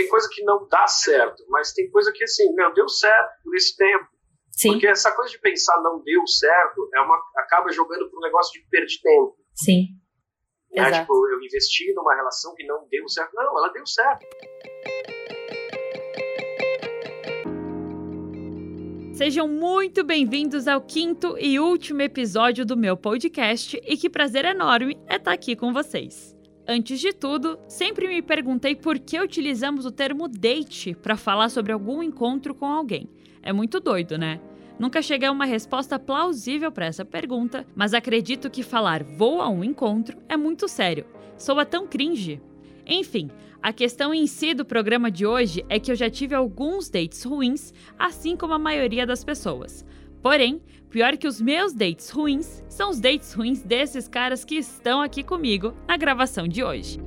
tem coisa que não dá certo, mas tem coisa que, assim, meu, deu certo por esse tempo. Sim. Porque essa coisa de pensar não deu certo é uma, acaba jogando para um negócio de perder tempo. Sim. Né? Exato. Tipo, eu investi numa relação que não deu certo. Não, ela deu certo. Sejam muito bem-vindos ao quinto e último episódio do meu podcast e que prazer enorme é estar aqui com vocês. Antes de tudo, sempre me perguntei por que utilizamos o termo date para falar sobre algum encontro com alguém. É muito doido, né? Nunca cheguei a uma resposta plausível para essa pergunta, mas acredito que falar vou a um encontro é muito sério. Soa tão cringe. Enfim, a questão em si do programa de hoje é que eu já tive alguns dates ruins, assim como a maioria das pessoas. Porém, pior que os meus dates ruins são os dates ruins desses caras que estão aqui comigo na gravação de hoje.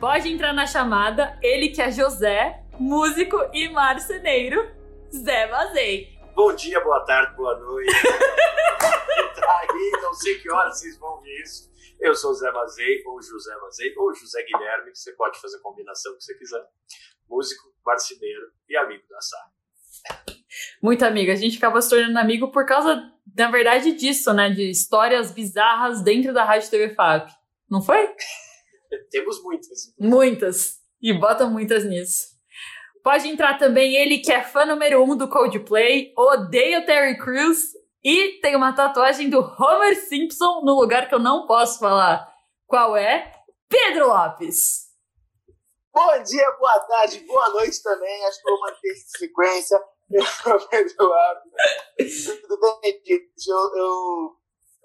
Pode entrar na chamada, ele que é José, músico e marceneiro, Zé Vazei. Bom dia, boa tarde, boa noite. tá aí, não sei que horas vocês vão ver isso. Eu sou o Zé Mazei, ou José Mazei, ou José Guilherme, que você pode fazer a combinação que você quiser. Músico, marceneiro e amigo da Sá. Muito amigo, a gente acaba se tornando amigo por causa, na verdade, disso, né? De histórias bizarras dentro da Rádio TV FAP. Não foi? Temos muitas. Muitas. E bota muitas nisso. Pode entrar também ele que é fã número um do Coldplay, odeia o Terry Crews e tem uma tatuagem do Homer Simpson no lugar que eu não posso falar. Qual é? Pedro Lopes. Bom dia, boa tarde, boa noite também. Acho que vou manter essa sequência. Tudo bem, gente? Eu, eu,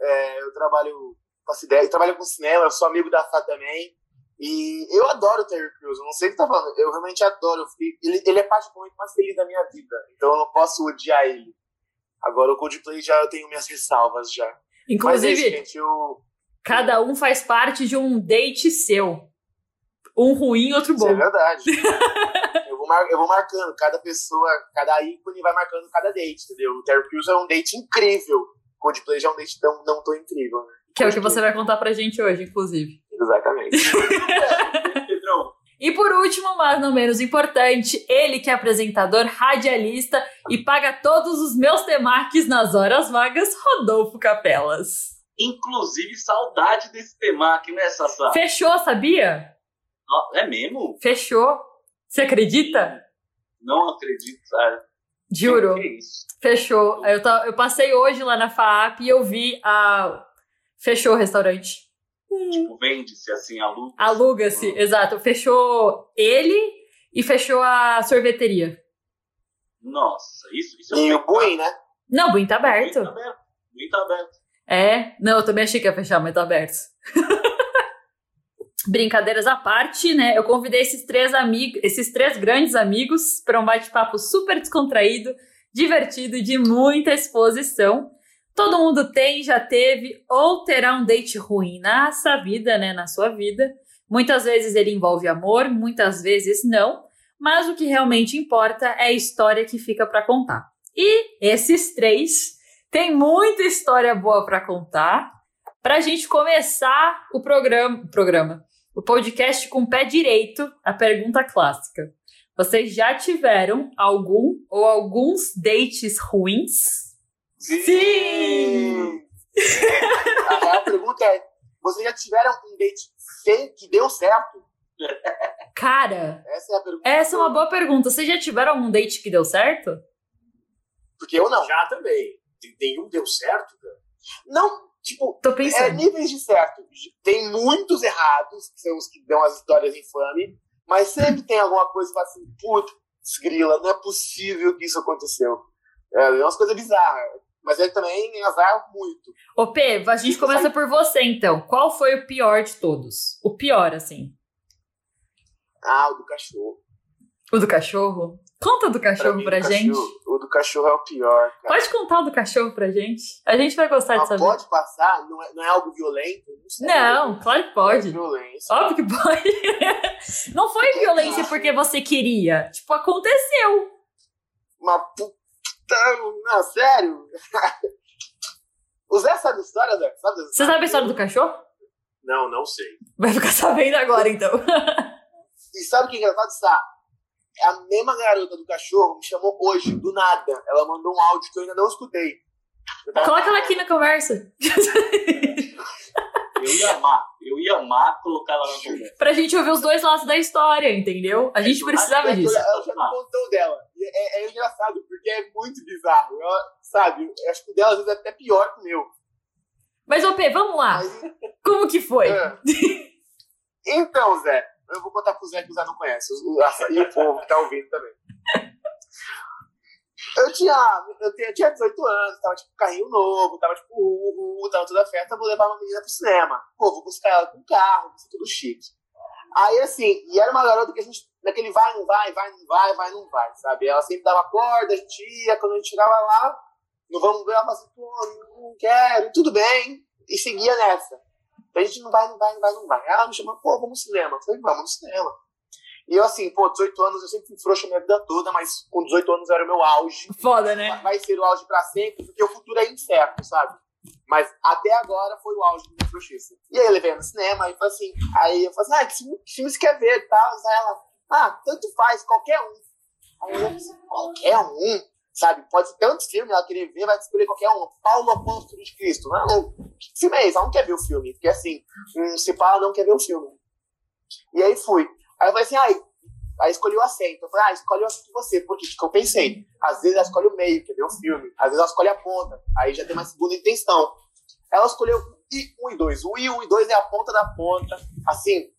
é, eu trabalho faço ideia, eu trabalho com cinema, eu sou amigo da Fá também. E eu adoro o Terry Crews, eu não sei o que tá falando, eu realmente adoro. Eu fiquei- ele, ele é a parte muito mais feliz da minha vida, então eu não posso odiar ele. Agora o Coldplay já eu tenho minhas ressalvas já. É Inclusive, gente, eu, cada um faz parte de um date seu. Um ruim, outro isso é bom. verdade. eu, vou mar- eu vou marcando, cada pessoa, cada ícone vai marcando cada date, entendeu? O Terry Crews é um date incrível. O Coldplay já é um date tão, não tão incrível, né? Que é o que você vai contar pra gente hoje, inclusive. Exatamente. Pedrão, E por último, mas não menos importante, ele que é apresentador, radialista e paga todos os meus temarques nas horas vagas, Rodolfo Capelas. Inclusive, saudade desse tema aqui, né, Sassá? Fechou, sabia? É mesmo? Fechou. Você acredita? Não acredito, cara. Juro. Que isso? Fechou. Eu, ta- eu passei hoje lá na FAAP e eu vi a. Fechou o restaurante. Tipo, vende-se assim, aluga. Aluga-se, exato. Fechou ele e fechou a sorveteria. Nossa, isso, isso E é o Buin, né? Não, o Buim tá aberto. aberto. Muito aberto. É, não, eu também achei que ia fechar, mas tá aberto. Brincadeiras à parte, né? Eu convidei esses três amigos, esses três grandes amigos para um bate-papo super descontraído, divertido de muita exposição. Todo mundo tem, já teve ou terá um date ruim nessa vida, né, na sua vida. Muitas vezes ele envolve amor, muitas vezes não, mas o que realmente importa é a história que fica para contar. E esses três tem muita história boa para contar. Pra gente começar o programa, programa, o podcast com o pé direito, a pergunta clássica. Vocês já tiveram algum ou alguns dates ruins? Sim! A, a pergunta é: vocês já tiveram um date feio que deu certo? Cara, Essa é a pergunta. essa é uma boa pergunta. Vocês já tiveram algum date que deu certo? Porque eu não. já também. Tem- Nenhum deu certo, cara. Não, tipo, Tô é pensando. níveis de certo. Tem muitos errados, que são os que dão as histórias infame, mas sempre tem alguma coisa que fala assim, putz, grila, não é possível que isso aconteceu. É, é umas coisas bizarras. Mas ele também azar muito. Ô, P, a gente começa por você então. Qual foi o pior de todos? O pior, assim. Ah, o do cachorro. O do cachorro? Conta do cachorro mim, pra, gente. cachorro- O do cachorro é o pior, cara. Pode contar o do cachorro pra gente? A gente vai gostar de Mas saber. pode passar? Não é, não é algo violento? Não. Não, claro que É pode. violência. Óbvio que pode. Não foi violência porque você queria. Tipo, aconteceu. Uma puta. Não, sério? o Zé sabe a história, Zé? Sabe Você sabe a história do cachorro? Não, não sei. Vai ficar sabendo agora, então. sabe o que é engraçado? Sá? A mesma garota do cachorro me chamou hoje, do nada. Ela mandou um áudio que eu ainda não escutei. Coloca ela aqui na conversa. Eu ia amar, eu ia amar colocar ela na conversa. pra gente ouvir os dois lados da história, entendeu? A gente precisava Ela- disso. Ela já me contou dela. E É, é engraçado, porque é muito bizarro. Eu, sabe, eu acho que o dela às vezes é até pior que o meu. Mas, ô P, vamos lá. Mas, Como que foi? É. Então, Zé, eu vou contar pro Zé que o Zé não conhece. E o povo que tá ouvindo também. Eu tinha, eu tinha, tinha 18 anos, tava tipo carrinho novo, tava tipo, uh, uh, tava toda festa, vou levar uma menina pro cinema. Pô, vou buscar ela com carro, ser tudo chique. Aí assim, e era uma garota que a gente, naquele vai, não vai, vai, não vai, vai, não vai, sabe? Ela sempre dava corda, a gente ia, quando a gente chegava lá, não vamos ver, ela falava assim, pô, não quero, tudo bem, e seguia nessa. A gente não vai, não vai, não vai, não vai. Ela me chamou, pô, vamos no cinema. Eu falei, vamos no cinema. E eu, assim, pô, 18 anos, eu sempre fui frouxa a minha vida toda, mas com 18 anos era o meu auge. Foda, né? Vai ser o auge pra sempre, porque o futuro é incerto, sabe? Mas até agora foi o auge da minha frouxice. E aí eu levei no cinema e falei assim, aí eu falei assim, ah, que filme, que filme você quer ver e tal? Aí ela, ah, tanto faz, qualquer um. Aí eu falei assim, qualquer um? Sabe, pode ser tantos filmes, ela querer ver, vai escolher qualquer um. Paulo Apóstolo de Cristo. Não, que filme é esse? Ela não quer ver o filme. Porque assim, um, se fala, não quer ver o filme. E aí fui. Aí eu falei assim, ai, aí escolhi o assento. Eu falei, ah, escolhe o assento você. Porque o que eu pensei? Às vezes ela escolhe o meio, quer ver o filme. Às vezes ela escolhe a ponta. Aí já tem uma segunda intenção. Ela escolheu I, 1 e 2. O I, 1 e 2 é a ponta da ponta. Assim,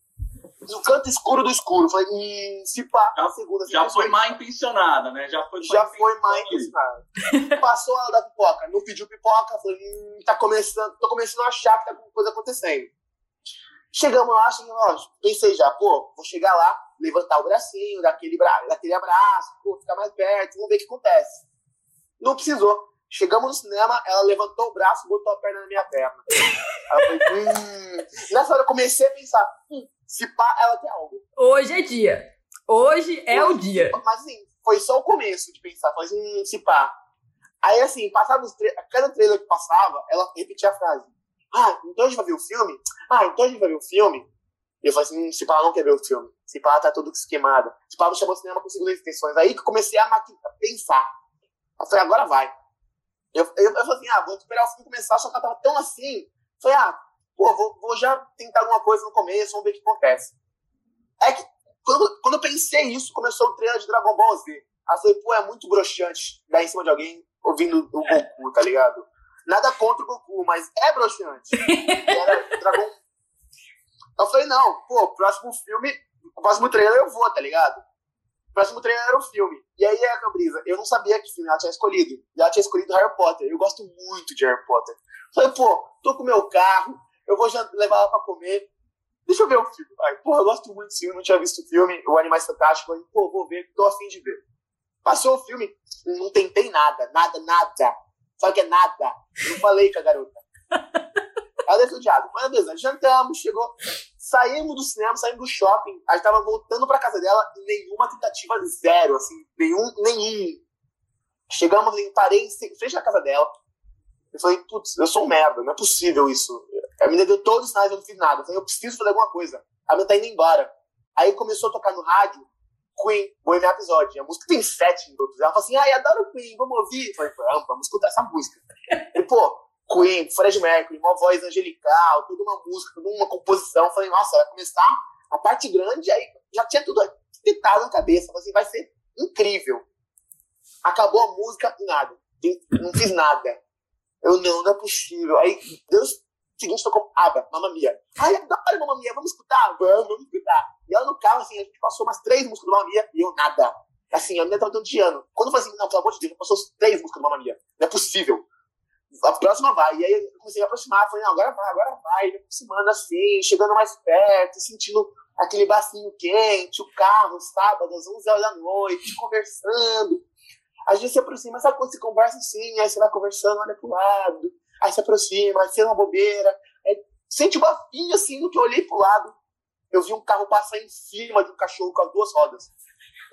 no canto escuro do escuro. Falei, hum, se pá, a segunda. Já foi mal intencionada, né? Já foi já mal foi mais intencionada. Passou a hora da pipoca, não pediu pipoca, falei, hum, tá começando, tô começando a achar que tá alguma coisa acontecendo. Chegamos lá, chegamos lá, pensei já, pô, vou chegar lá, levantar o bracinho, daquele, bra daquele abraço, pô, ficar mais perto, vamos ver o que acontece. Não precisou. Chegamos no cinema, ela levantou o braço, botou a perna na minha perna. Ela falei, hum. Nessa hora eu comecei a pensar, hum, se pá, ela tem algo. Hoje é dia. Hoje é o dia. Mas assim, foi só o começo de pensar, falei assim, se pá. Aí assim, passava os tra- cada trailer que passava, ela repetia a frase. Ah, então a gente vai ver o filme? Ah, então a gente vai ver o filme? E eu falei assim, hum, se pá, ela não quer ver o filme. Se pá, tá tudo esquemada. Se pá, me chamou de cinema com segundas intenções. Aí que eu comecei a a pensar. Eu falei, agora vai. Eu, eu, eu falei assim, ah, vou esperar o filme começar, só que ela tava tão assim. Eu falei, ah, pô, vou, vou já tentar alguma coisa no começo, vamos ver o que acontece. É que quando, quando eu pensei isso, começou o trailer de Dragon Ball Z. Aí eu falei, pô, é muito broxante dar em cima de alguém ouvindo o Goku, tá ligado? Nada contra o Goku, mas é broxante. Era Dragon. Eu falei, não, pô, próximo filme, o próximo trailer eu vou, tá ligado? O próximo trailer era o filme. E aí a Cabrisa, eu não sabia que filme ela tinha escolhido. E ela tinha escolhido Harry Potter. Eu gosto muito de Harry Potter. Falei, pô, tô com meu carro, eu vou já levar ela pra comer. Deixa eu ver o filme. Ai, pô, eu gosto muito desse filme, não tinha visto o filme, o Animais Fantásticos. Falei, pô, vou ver, tô afim de ver. Passou o filme, não tentei nada, nada, nada. Só que é nada. Não falei com a garota. Ela deve ter odiado. Mas beleza, jantamos, chegou. Saímos do cinema, saímos do shopping. A gente tava voltando pra casa dela e nenhuma tentativa zero, assim, nenhum, nenhum. Chegamos parei em frente casa dela. Eu falei, putz, eu sou um merda, não é possível isso. A menina deu todos os sinais, eu não fiz nada. Eu falei, eu preciso fazer alguma coisa. A menina tá indo embora. Aí começou a tocar no rádio Queen, Bohemian Episódio. A música tem sete minutos. Ela falou assim, ai, adoro Queen, vamos ouvir. Eu falei, vamos, vamos escutar essa música. E, pô, Queen, Fred Mercury, uma voz angelical, toda uma música, toda uma composição. Falei, nossa, vai começar a parte grande, aí já tinha tudo tentado na cabeça. Falei assim, vai ser incrível. Acabou a música nada. Não fiz nada. Eu, não, não é possível. Aí, Deus seguinte tocou Aba, Mamma Mia. Ai, adoro Mamma Mia, vamos escutar? Vamos, vamos escutar. E ela no carro, assim, a gente passou umas três músicas do Mamma Mia e eu nada. Assim, a menina tava dando de ano. Quando eu falei assim, não, pelo amor de Deus, passou três músicas do Mamma Mia. Não é possível. A próxima vai. E aí eu comecei a aproximar, falei, não, agora vai, agora vai. Me aproximando assim, chegando mais perto, sentindo aquele bacinho quente, o carro, sábado, às 11 horas da noite, conversando. A gente se aproxima, sabe quando você conversa assim, aí você vai conversando, olha pro lado, aí se aproxima, aí você uma bobeira, aí sente um bafinho assim, no que eu olhei pro lado, eu vi um carro passar em cima de um cachorro com as duas rodas.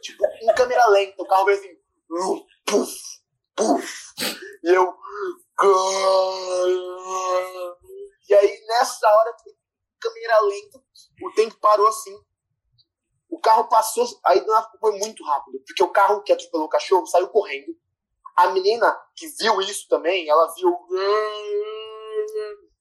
Tipo, em câmera lenta, o carro veio assim, puf, puf, e eu, e aí nessa hora, câmera lenta, o tempo parou assim, O carro passou, aí foi muito rápido, porque o carro que atropelou o cachorro saiu correndo. A menina que viu isso também, ela viu.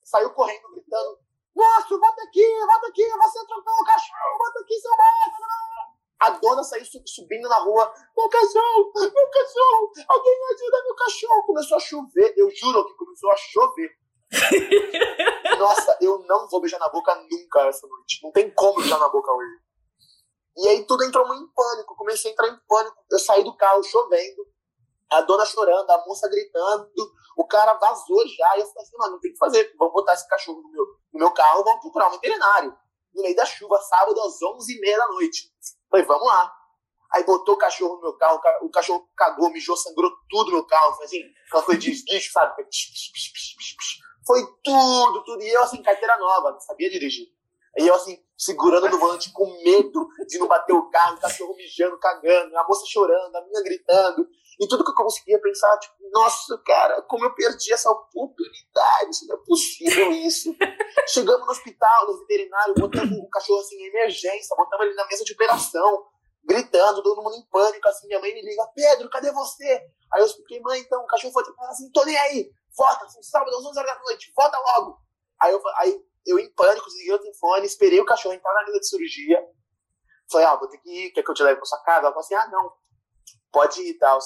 Saiu correndo, gritando: Nossa, volta aqui, volta aqui, você atropelou o cachorro, volta aqui, seu bosta. A dona saiu subindo na rua: Meu cachorro, meu cachorro, alguém me ajuda, meu cachorro. Começou a chover, eu juro que começou a chover. Nossa, eu não vou beijar na boca nunca essa noite. Não tem como beijar na boca hoje. E aí tudo entrou em pânico. Comecei a entrar em pânico. Eu saí do carro chovendo, a dona chorando, a moça gritando. O cara vazou já. E eu falei assim, mano, não tem o que fazer. Vamos botar esse cachorro no meu, no meu carro, vamos procurar um veterinário. No meio da chuva, sábado às 11h30 da noite. Falei, vamos lá. Aí botou o cachorro no meu carro, o cachorro cagou, mijou, sangrou tudo no carro. Foi assim, coisa de esguicho, sabe? Foi tudo, tudo. E eu, assim, carteira nova, não sabia dirigir. E eu, assim, segurando no volante com medo de não bater o carro, o cachorro mijando, cagando, a moça chorando, a menina gritando. E tudo que eu conseguia pensar, tipo, nossa, cara, como eu perdi essa oportunidade, isso não é possível isso. Chegamos no hospital, no veterinário, botamos o cachorro assim em emergência, botamos ele na mesa de operação, gritando, todo mundo em pânico, assim, minha mãe me liga, Pedro, cadê você? Aí eu expliquei, mãe, então, o cachorro foi assim, tô nem aí, volta, assim, sábado às 11 horas da noite, volta logo. Aí eu, aí eu em pânico, desliguei o telefone, esperei o cachorro entrar na mesa de cirurgia, falei, ah, vou ter que ir, quer que eu te leve pra sua casa? Ela falou assim, ah, não, pode ir e tal.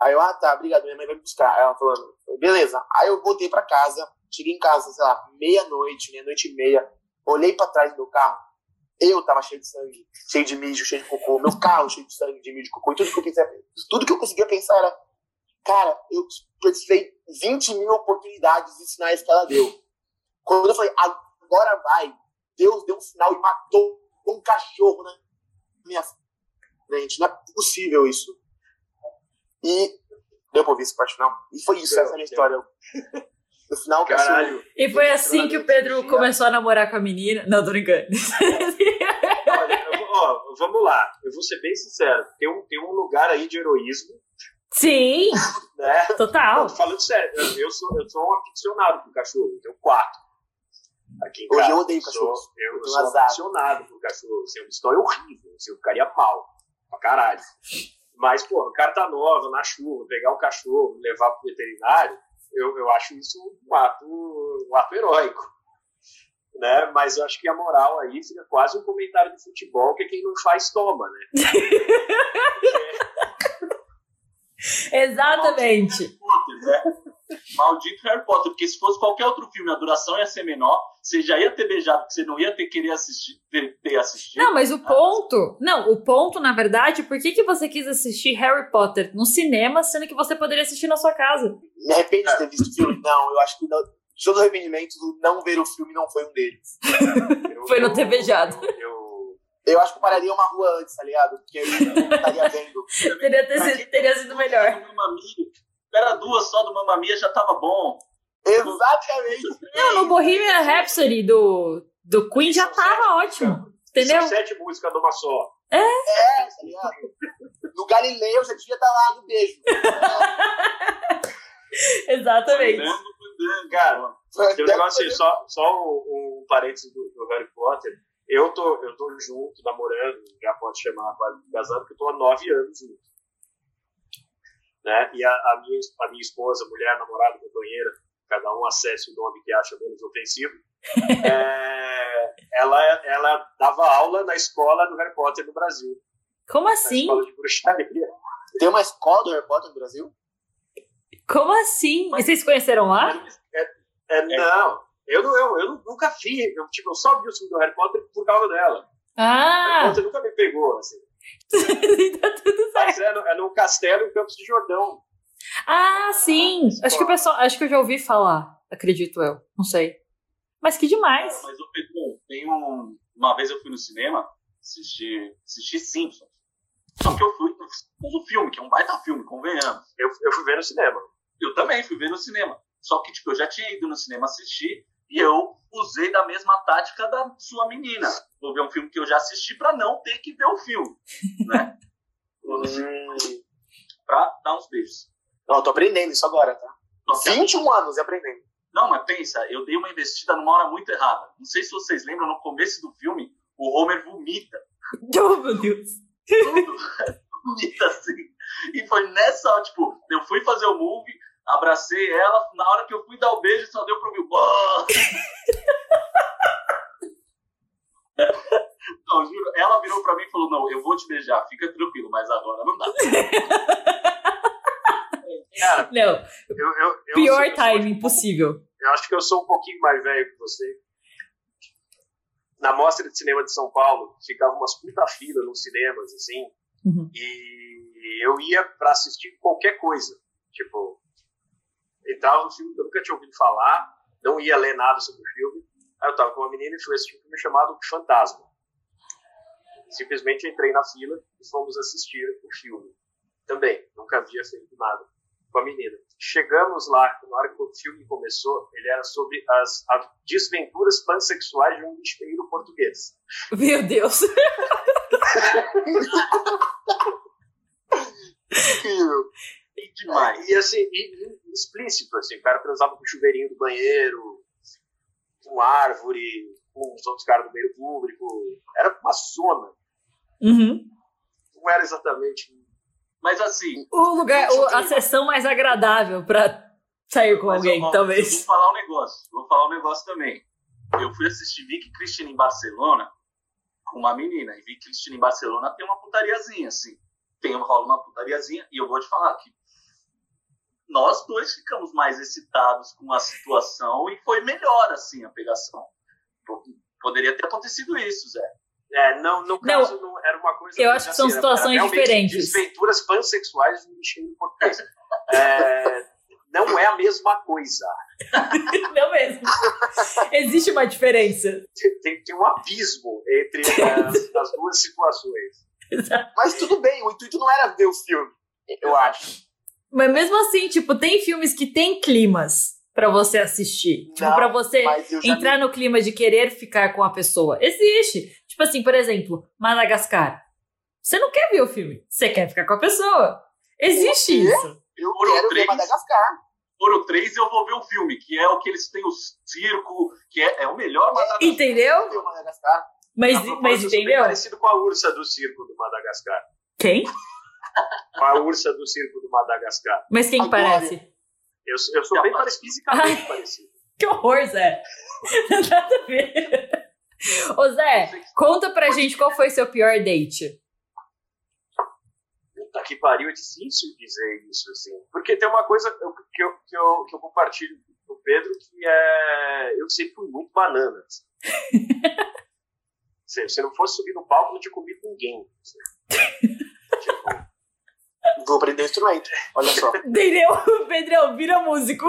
Aí eu, ah, tá, obrigado, minha mãe vai buscar. Ela falou, beleza. Aí eu voltei pra casa, cheguei em casa, sei lá, meia-noite, meia-noite e meia, olhei pra trás do meu carro, eu tava cheio de sangue, cheio de mijo, cheio de cocô, meu carro cheio de sangue, de mijo, de cocô, e tudo que eu tudo que eu conseguia pensar era, cara, eu precisei 20 mil oportunidades e sinais que ela deu. Quando eu falei, agora vai, Deus deu um sinal e matou um cachorro na minha frente. Não é possível isso. E deu pra ouvir essa parte final? E foi isso, Deu, essa é a minha história. No final, cachorro. Caralho. E foi assim que o Pedro começou a namorar com a menina. Não, tô brincando. Olha, eu ó, vamos lá. Eu vou ser bem sincero. Tem um, tem um lugar aí de heroísmo, Sim, né? total. Não, falando sério, eu, eu sou, eu sou um aficionado por cachorro. Eu tenho quatro. Aqui em Hoje casa. eu odeio sou- cachorros. Eu, eu sou azar. aficionado por cachorro. Assim, é uma história horrível. Assim, eu ficaria mal. Pra caralho. Mas, pô, o cara tá nova, na chuva, pegar o cachorro, levar pro veterinário, eu, eu acho isso um ato, um ato heróico. Né? Mas eu acho que a moral aí fica quase um comentário de futebol que quem não faz toma, né? Exatamente. Harry Potter, né? Maldito Harry Potter, porque se fosse qualquer outro filme, a duração ia ser menor, você já ia ter beijado, porque você não ia ter querer assistir, ter, ter assistido. Não, mas o ponto. Não, o ponto, na verdade, por que, que você quis assistir Harry Potter no cinema, sendo que você poderia assistir na sua casa? Me arrependo de ter visto o filme? Não, eu acho que não, de todos os arrependimentos, o não ver o filme não foi um deles. Eu- Foi não ter beijado. Eu, eu- Eu acho que eu pararia uma rua antes, tá ligado? Porque aí eu não estaria vendo. Teria, ter sido- teria sido melhor. Do Mia. Era duas só do Mamma Mia, já tava bom. Exatamente. Não, no Bohemian Rhapsody do, do Queen já tava ótimo. Entendeu? São sete músicas de uma só. É, tá ligado? No Galileu já devia estar lá no beijo. Exatamente. Cara, Tem um negócio fazer- só, só um, um parênteses do, do Harry Potter. Eu tô, eu tô junto, namorando, já pode chamar quase casado, porque eu tô há nove anos junto. Né? E a, a minha, a minha esposa, mulher, namorada, companheira, cada um acesse o nome que acha menos ofensivo, é, ela, ela dava aula na escola do Harry Potter no Brasil. Como Na assim? escola de bruxaria. Tem uma escola do Harry Potter no Brasil? Como assim? E vocês se conheceram lá? É, não, eu, não, eu, eu nunca vi, eu, tipo, eu só vi o filme do Harry Potter por causa dela. Harry Ah! Potter nunca me pegou, assim. Tá tudo certo. Mas é, no, é num castelo em Campos de Jordão. Ah, sim. Acho que o pessoal. Acho que eu já ouvi falar. Acredito eu. Não sei. Mas que demais. Mas o Pedro, tem um. Uma vez eu fui no cinema assistir, assistir Simpsons. Só que eu fui no filme, que é um baita filme, convenhamos. Eu, eu fui ver no cinema. Eu também fui ver no cinema. Só que, tipo, eu já tinha ido no cinema assistir e eu usei da mesma tática da sua menina. Vou ver um filme que eu já assisti pra não ter que ver o filme, né? Hum. Pra dar uns beijos. Não, eu tô aprendendo isso agora, tá? Que- 21 anos e aprendendo. Não, mas pensa, eu dei uma investida numa hora muito errada. Não sei se vocês lembram, no começo do filme, o Homer vomita. Oh, meu Deus. tudo bonito assim. E foi nessa hora, tipo, eu fui fazer o movie, abracei ela, na hora que eu fui dar o beijo, só deu pra ouvir. Não, juro, ela virou pra mim e falou: Não, eu vou te beijar, fica tranquilo, mas agora não dá. Cara, Não, eu, eu, eu pior sou- timing possível. Eu acho que eu sou um pouquinho mais velho que você. Na Mostra de Cinema de São Paulo, ficava umas puta fila nos cinemas, assim, Uhum. e eu ia pra assistir qualquer coisa. Tipo, entrava no filme que eu nunca tinha ouvido falar, não ia ler nada sobre o filme. Aí eu tava com uma menina e fui assistir um filme chamado Fantasma. Simplesmente entrei na fila e fomos assistir o filme. Também, nunca havia feito nada com a menina. Chegamos lá, na hora que o filme começou, ele era sobre as, as desventuras pansexuais de um lixeiro português. Meu Deus. Incrível. E demais. E assim, e- e explícito, assim, o cara transava com o chuveirinho do banheiro, com árvore, com os outros caras do meio público. Era uma zona. Uhum. Não era exatamente. Mas assim, O lugar, o- a sessão mais agradável pra sair com mas alguém, eu, ó, Eu talvez. vou falar um negócio. Vou falar um negócio também. Eu fui assistir Vicky Cristina em Barcelona com uma menina. E Vicky Cristina em Barcelona tem uma putariazinha, assim. Tem rola uma putariazinha. E eu vou te falar que nós dois ficamos mais excitados com a situação e foi melhor, assim, a pegação. Poderia ter acontecido isso, Zé. É, não, no caso, não, era uma coisa. Eu acho que são era situações diferentes. Desventuras pansexuais lixeiro português. É, não é a mesma coisa. Não mesmo. Existe uma diferença. Tem, tem um abismo entre as, as duas situações. Mas tudo bem, o intuito não era ver o filme, eu acho. Mas mesmo assim, tipo, tem filmes que tem climas pra você assistir. Tipo, Não, pra você entrar no clima de querer ficar com a pessoa. Existe. Tipo assim, por exemplo, Madagascar. Você não quer ver o filme, você quer ficar com a pessoa. Existe isso. eu Foram quero ver. Madagascar. Foram três eu vou ver o filme, que é o que eles têm o circo, que é, é o melhor Madagascar. Entendeu? Madagascar. Mas, mas bem entendeu? parecido com a ursa do circo do Madagascar. Quem? Com a ursa do circo do Madagascar. Mas quem que Agora. parece? Eu, eu sou bem parecido, fisicamente parecido. Que horror, Zé. Nada a ver. Ô, Zé, conta pra gente qual foi seu pior date. Puta que pariu, é difícil dizer isso, assim. Porque tem uma coisa que eu, que eu, que eu compartilho com o Pedro, que é. Eu sempre fui muito banana. assim. se, se não fosse subir no palco, não tinha comido ninguém. assim. Tipo, Vou aprender instrumento. Olha só. Entendeu? Pedrão, vira músico.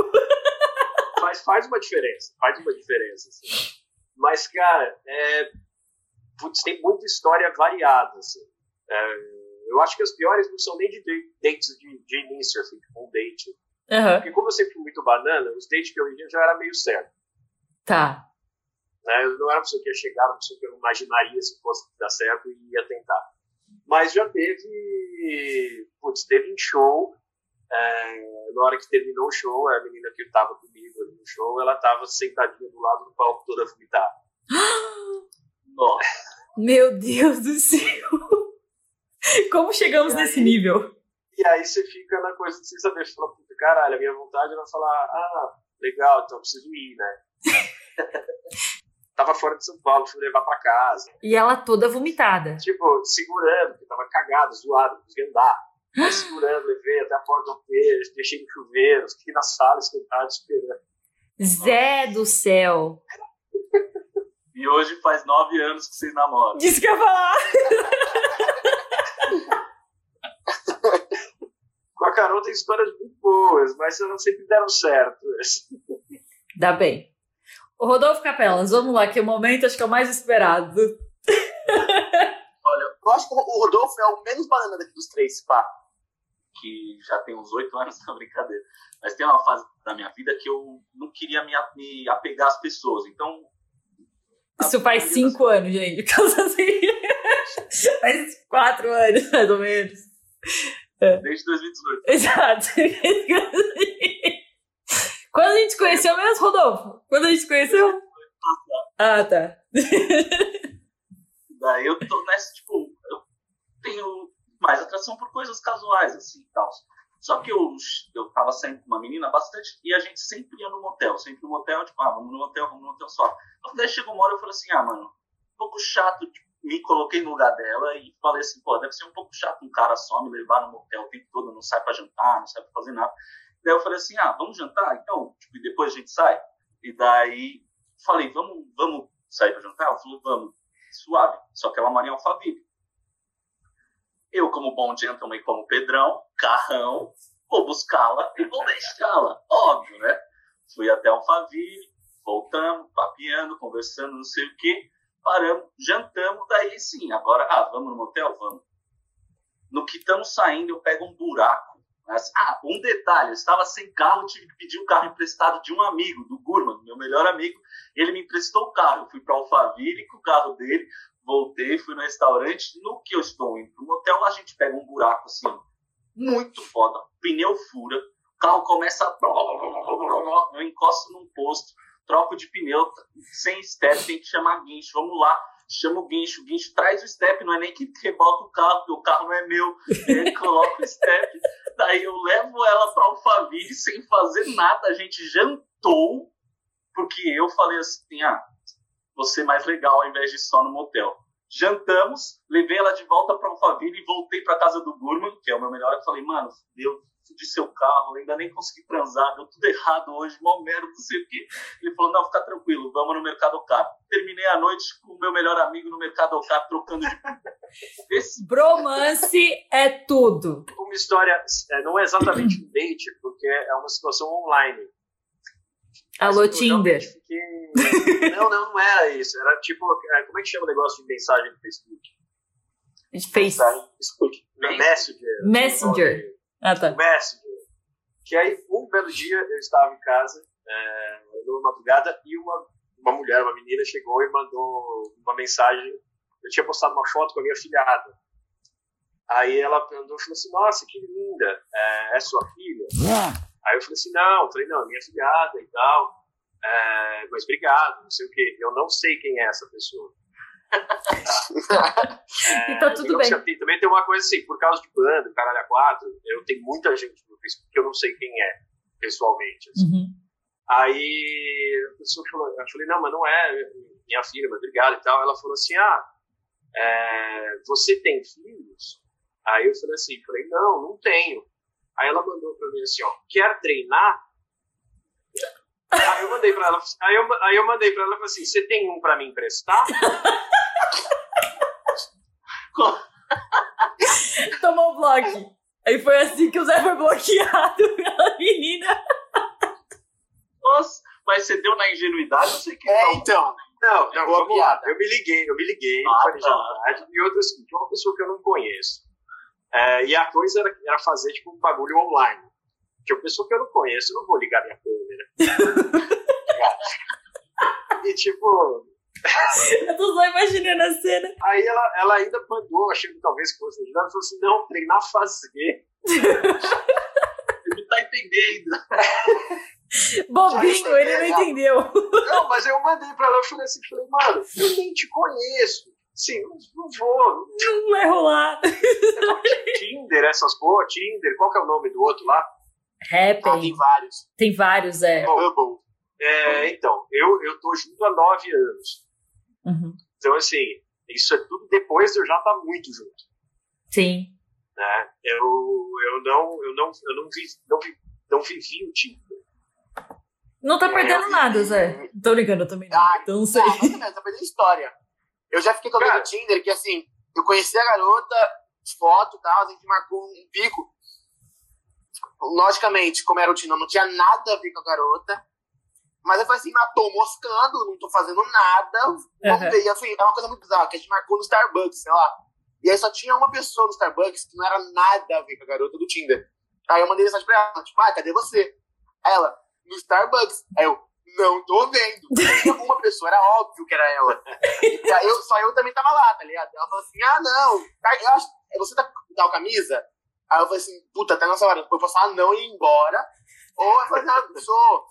faz, faz uma diferença, faz uma diferença. assim. Mas, cara, é, putz, tem muita história variada. Assim. É, eu acho que as piores não são nem de date- dates de, de início, assim, tipo um date. Aham. Porque como eu sempre fui muito banana, os dates que eu ia já era meio certo. Tá. Né? Eu não era uma pessoa que ia chegar, uma pessoa que eu imaginaria se fosse dar certo e ia tentar. Mas já teve, putz, teve em show, é, na hora que terminou o show, a menina que estava comigo ali no show, ela estava sentadinha do lado do palco toda vomitada. Nossa. Meu Deus do céu. Como chegamos aí? nesse nível? E aí você fica na coisa de sem saber, você fala, puta, caralho, a minha vontade era falar, ah, legal, então eu preciso ir, né? tava fora de São Paulo, fui levar pra casa. E ela toda vomitada. Tipo, segurando, porque tava cagado, zoado, não conseguia andar. Aí segurando, levei até a porta do peixe, deixei no chuveiro, fiquei na sala esquentado esperando. Zé do céu. E hoje faz nove anos que vocês namoram. Disse que eu ia falar. Com a Carol tem histórias muito boas, mas não sempre deram certo. Dá bem. O Rodolfo Capelas, vamos lá, que o momento acho que é o mais esperado. Eu acho que o Rodolfo é o menos banana daqui dos três, pá. que já tem uns oito anos na brincadeira. Mas tem uma fase da minha vida que eu não queria me, me apegar às pessoas. Então. Isso faz cinco anos, gente. Assim. faz quatro anos, mais ou menos. Desde 2018. Exato. Quando a gente conheceu mesmo, Rodolfo? Quando a gente conheceu? Ah, tá. Daí eu tô nessa, tipo, eu tenho mais atração por coisas casuais, assim, tal. Só que eu, eu tava sempre com uma menina bastante, e a gente sempre ia no motel, sempre no motel, tipo, ah, vamos no motel, vamos no motel só. Então, daí chegou uma hora eu falei assim, ah, mano, um pouco chato, tipo, me coloquei no lugar dela e falei assim, pô, deve ser um pouco chato um cara só me levar no motel o tempo todo, não sai pra jantar, não sai pra fazer nada. Daí eu falei assim, ah, vamos jantar? Então, tipo, e depois a gente sai? E daí falei, vamos, vamos sair pra jantar? Ela falou, vamos, suave. Só que ela mora em Alphaville. Eu, como bom gentleman, como Pedrão, carrão, vou buscá-la e vou deixá-la. Óbvio, né? Fui até Alphaville, voltamos, papeando, conversando, não sei o quê. Paramos, jantamos, daí sim, agora, ah, vamos no motel? Vamos. No que estamos saindo, eu pego um buraco. Ah, um detalhe, eu estava sem carro, tive que pedir um carro emprestado de um amigo, do Gurman, meu melhor amigo. Ele me emprestou o carro. Eu fui para Alphaville com o carro dele, voltei, fui no restaurante. No que eu estou indo para o motel, a gente pega um buraco assim, muito foda, pneu fura, o carro começa a. Eu encosto num posto, troco de pneu, sem step, tem que chamar guincho, vamos lá. Chama o guincho, o guincho traz o step, não é nem que rebota o carro, porque o carro não é meu, ele coloca o step. Daí eu levo ela para Alphaville sem fazer nada, a gente jantou, porque eu falei assim: ah, você mais legal ao invés de só no motel. Jantamos, levei ela de volta para Alphaville e voltei para casa do Gurman, que é o meu melhor. Eu falei, mano, deu de seu carro, ainda nem consegui transar, deu tudo errado hoje, mal merda, não sei o quê. Ele falou, não, fica tranquilo, vamos no Mercado Caro. Terminei a noite com o meu melhor amigo no Mercado Caro, trocando de... Esse... Bromance é tudo. Uma história, é, não é exatamente um date, porque é uma situação online. Alô, Tinder. Fiquei... não, não, não era isso. Era tipo, é, como é que chama o negócio de mensagem no Facebook? Face. Escute, Messenger. Messenger. Ah, tá. Messenger. Que aí, um belo dia, eu estava em casa, é, numa madrugada, e uma, uma mulher, uma menina, chegou e mandou uma mensagem. Eu tinha postado uma foto com a minha filhada. Aí ela mandou e falou assim: Nossa, que linda, é, é sua filha? Aí eu falei assim: Não, falei, não, é minha filhada e tal. É, mas obrigado, não sei o quê. Eu não sei quem é essa pessoa. é, e tá tudo bem. Sei, também tem uma coisa assim, por causa de banda, caralho a quatro, eu tenho muita gente no Facebook que eu não sei quem é, pessoalmente. Assim. Uhum. Aí a pessoa falou, eu falei, não, mas não é minha filha, mas obrigado e tal. Ela falou assim, ah, é, você tem filhos? Aí eu falei assim, falei, não, não tenho. Aí ela mandou pra mim assim, ó, quer treinar? Aí eu mandei pra ela, aí eu, aí eu mandei pra ela e falei assim: você tem um pra me emprestar? Tomou um bloco. Aí foi assim que o Zé foi bloqueado pela menina. Nossa, mas você deu na ingenuidade, eu sei que É, então. Não, não, vamos lá. Eu me liguei, eu me liguei, ah, foi ingenuidade. E outra assim, de uma pessoa que eu não conheço. É, e a coisa era, era fazer tipo um bagulho online. Que uma pessoa que eu não conheço, eu não vou ligar minha câmera. e tipo. eu tô só imaginando a cena. Aí ela, ela ainda mandou, achando que talvez fosse ajudar, ela falou assim: não, treinar fazer. ele tá entendendo. Bobinho, ele não entendeu. Não, mas eu mandei pra ela, eu falei assim, falei, mano, eu nem te conheço. Sim, não, vou. Não vai rolar. Tinder, essas porra, Tinder, qual que é o nome do outro lá? Happn. Ah, tem vários. Tem vários, é. É, então, eu, eu tô junto há nove anos. Uhum. Então, assim, isso é tudo depois de eu já estar tá muito junto. Sim. Né? Eu, eu não, eu não, eu não, vi, não, vi, não vivi o Tinder. Não tá perdendo é, nada, Zé. Tô eu também não. Ah, então não sei. Não tá perdendo história. Eu já fiquei com alguém no Tinder que, assim, eu conheci a garota, foto e tal, a gente marcou um pico. Logicamente, como era o Tinder, não tinha nada a ver com a garota. Mas eu falei assim, mas tô moscando, não tô fazendo nada. Vamos uhum. ver. E assim, é uma coisa muito bizarra, que a gente marcou no Starbucks, sei lá. E aí só tinha uma pessoa no Starbucks que não era nada a ver com a garota do Tinder. Aí eu mandei mensagem pra ela, tipo, ah, cadê você? Aí ela, no Starbucks. Aí eu, não tô vendo. Tinha uma pessoa, era óbvio que era ela. E aí eu, só eu também tava lá, tá ligado? Ela falou assim, ah, não, tá, eu acho, você tá com tal camisa? Aí eu falei assim, puta, tá nessa hora. Eu posso falar não e ir embora. Ou eu falei, ah, sou.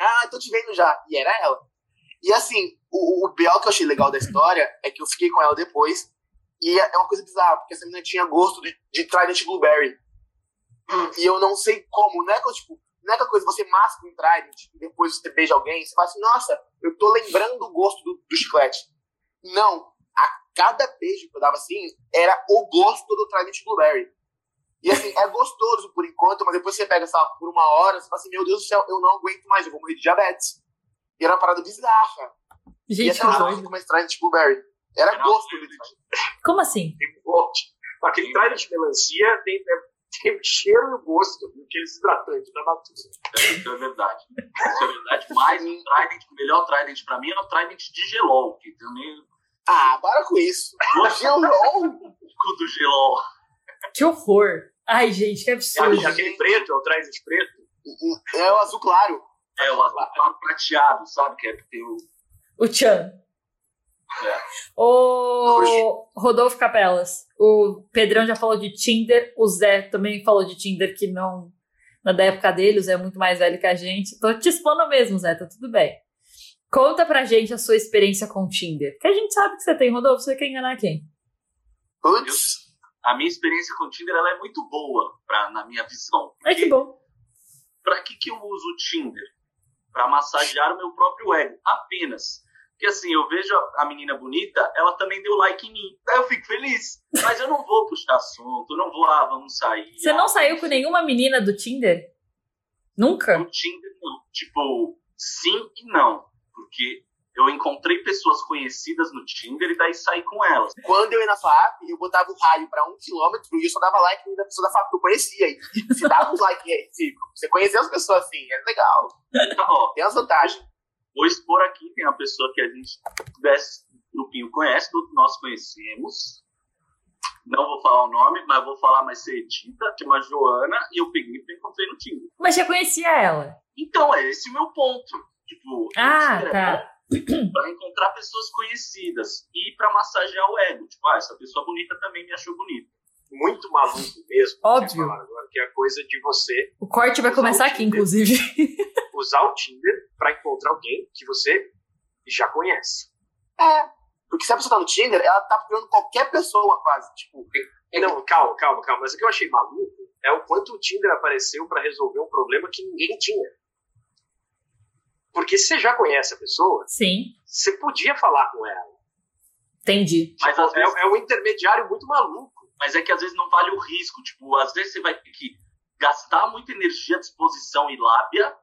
Ah, tô te vendo já. E era ela. E assim, o, o pior que eu achei legal da história é que eu fiquei com ela depois. E é uma coisa bizarra, porque essa menina tinha gosto de, de Trident Blueberry. E eu não sei como, não é que eu, tipo, não é aquela coisa você masca um Trident e depois você beija alguém, você fala assim, nossa, eu tô lembrando o gosto do, do chiclete. Não, a cada beijo que eu dava assim, era o gosto do Trident Blueberry. E assim, é gostoso por enquanto, mas depois você pega, sabe, por uma hora, você fala assim, meu Deus do céu, eu não aguento mais, eu vou morrer de diabetes. E era uma parada bizarra. e Gente, até hoje eu mais Trident Blueberry. Era Não, gosto do Trident. Como assim? Aquele trident de melancia tem, é, tem o cheiro e o gosto daqueles hidratantes da natura. Isso é verdade. Isso é verdade. Mas um Trident, o melhor Trident pra mim é o Trident de Gelol, que também Ah, para com isso. Gelol? o do Gelol. Que horror. Ai, gente, que E absurdo. aquele preto, é o trident preto. É o azul claro. É o azul claro prateado, sabe? Que é que tem o. O Chan. É. O Rodolfo Capelas. O Pedrão já falou de Tinder. O Zé também falou de Tinder que não. Na da época dele, o Zé é muito mais velho que a gente. Tô te expondo mesmo, Zé, tá tudo bem. Conta pra gente a sua experiência com o Tinder. Que a gente sabe que você tem, Rodolfo. Você quer enganar quem? Putz. A minha experiência com o Tinder ela é muito boa, pra, na minha visão. Ai, que bom. Pra que, que eu uso o Tinder? Pra massagear o meu próprio ego. Apenas. Porque assim, eu vejo a menina bonita, ela também deu like em mim. Daí eu fico feliz. Mas eu não vou puxar assunto, eu não vou, ah, vamos sair. Você não ah, saiu com nenhuma menina do Tinder? Nunca? No Tinder, não. Tipo, sim e não. Porque eu encontrei pessoas conhecidas no Tinder e daí saí com elas. Quando eu ia na FAP, eu botava o raio pra um quilômetro e eu só dava like na pessoa da FAP que eu conhecia. E se dava uns likes recíprocos. Você conhecia as pessoas assim, é legal. Tá, ó, Tem as vantagens. Vou expor aqui, tem uma pessoa que a gente desse grupinho conhece, todos nós conhecemos. Não vou falar o nome, mas vou falar mais cedita, chama Joana, e eu peguei e encontrei no Tinder. Mas já conhecia ela. Então, é esse o meu ponto. Tipo, Ah, Tinder é tá. para encontrar pessoas conhecidas e para massagear o ego. Tipo, ah, essa pessoa bonita também me achou bonita. Muito maluco mesmo. Óbvio. que é a coisa de você O corte vai começar aqui, inclusive. usar o Tinder pra encontrar alguém que você já conhece. É. Porque se a pessoa tá no Tinder, ela tá procurando qualquer pessoa quase. Tipo, Não, calma, calma, calma. Mas o que eu achei maluco é o quanto o Tinder apareceu pra resolver um problema que ninguém tinha. Porque se você já conhece a pessoa, Sim, você podia falar com ela. entendi. Mas Tipo, às vezes, é, é um intermediário muito maluco. mas é que às vezes não vale o risco. Tipo, às vezes você vai ter que gastar muita energia, disposição e lábia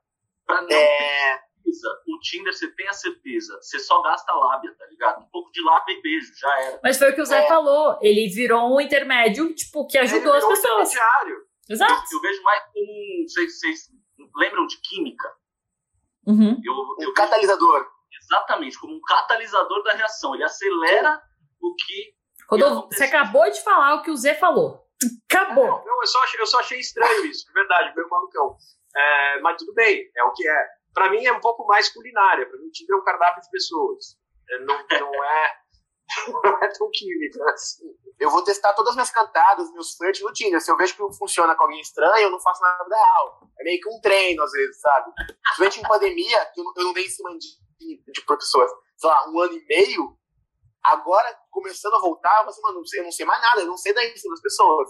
para não ter é. certeza. O Tinder, você tem a certeza. Você só gasta lábia, tá ligado? Um pouco de lábia e beijo, já era. Mas foi o que o Zé É. falou. Ele virou um intermédio, tipo, que ajudou Ele as virou um pessoas. intermediário. Exato. Eu, eu vejo mais como. Vocês, vocês lembram de química? Uhum. Eu, eu Um vejo catalisador. exatamente como um catalisador da reação. Ele acelera o que. Rodolfo, você acabou de falar o que o Zé falou. Acabou. Não, não, eu, só achei, eu só achei estranho isso, de verdade, meio malucão. É, mas tudo bem, é o que é. Pra mim é um pouco mais culinária, pra mim o Tinder é um cardápio de pessoas. É, não, não, é, não é tão química assim. Eu vou testar todas as minhas cantadas, meus flirts no Tinder. Se eu vejo que funciona com alguém estranho, eu não faço nada real. É meio que um treino, às vezes, sabe? Principalmente em pandemia, eu, eu não dei em cima de, de, pessoas, sei lá, um ano e meio. Agora, começando a voltar, eu assim, mano, eu não sei mais nada, eu não sei dar em cima das pessoas.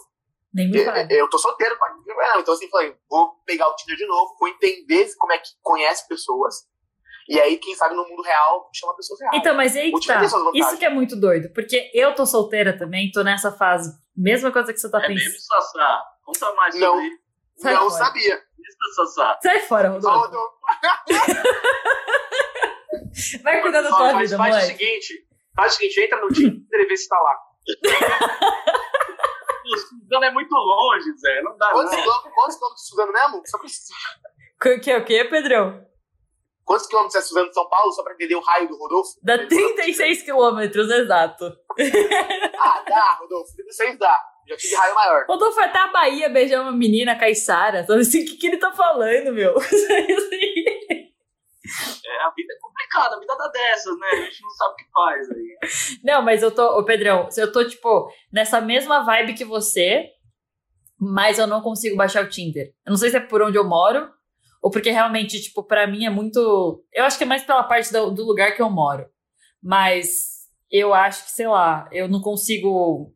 Nem me Eu, fala. eu tô solteiro, pai. Então, assim, falei, vou pegar o Tinder de novo, vou entender como é que conhece pessoas. E aí, quem sabe, no mundo real, chama pessoas reais. Então, mas aí O que tá. Isso que é muito doido. Porque eu tô solteira também, tô nessa fase. Mesma coisa que você tá É mesmo, pensando. Sassá? Conta mais Não. sobre Sai não fora. sabia. isso, Sassá. Sai fora, Rodolfo. Rodolfo, Vai cuidar da tua mas vida, faz o moleque. seguinte, faz o seguinte, entra no Tinder e vê se tá lá. O Suzano é muito longe, Zé. Não dá, Quantos quilômetros, quantos quilômetros de Suzano mesmo? Só pra... O que, o que, Pedrão? Quantos quilômetros é Suzano de São Paulo? Só pra entender o raio do Rodolfo? Dá 36 quilômetros, exato. Ah, dá, Rodolfo. 36 dá. Já tive raio maior. Rodolfo foi até a Bahia beijar uma menina, Caissara. Sabe assim, o que, que ele tá falando, meu? É, a vida é complicada, a vida dá dessas, né? A gente não sabe o que faz aí. Não, mas eu tô, ô Pedrão, eu tô, tipo, nessa mesma vibe que você, mas eu não consigo baixar o Tinder. Eu não sei se é por onde eu moro, Ou porque realmente, tipo, pra mim é muito. Eu acho que é mais pela parte do, do lugar que eu moro. Mas eu acho que, sei lá, eu não consigo,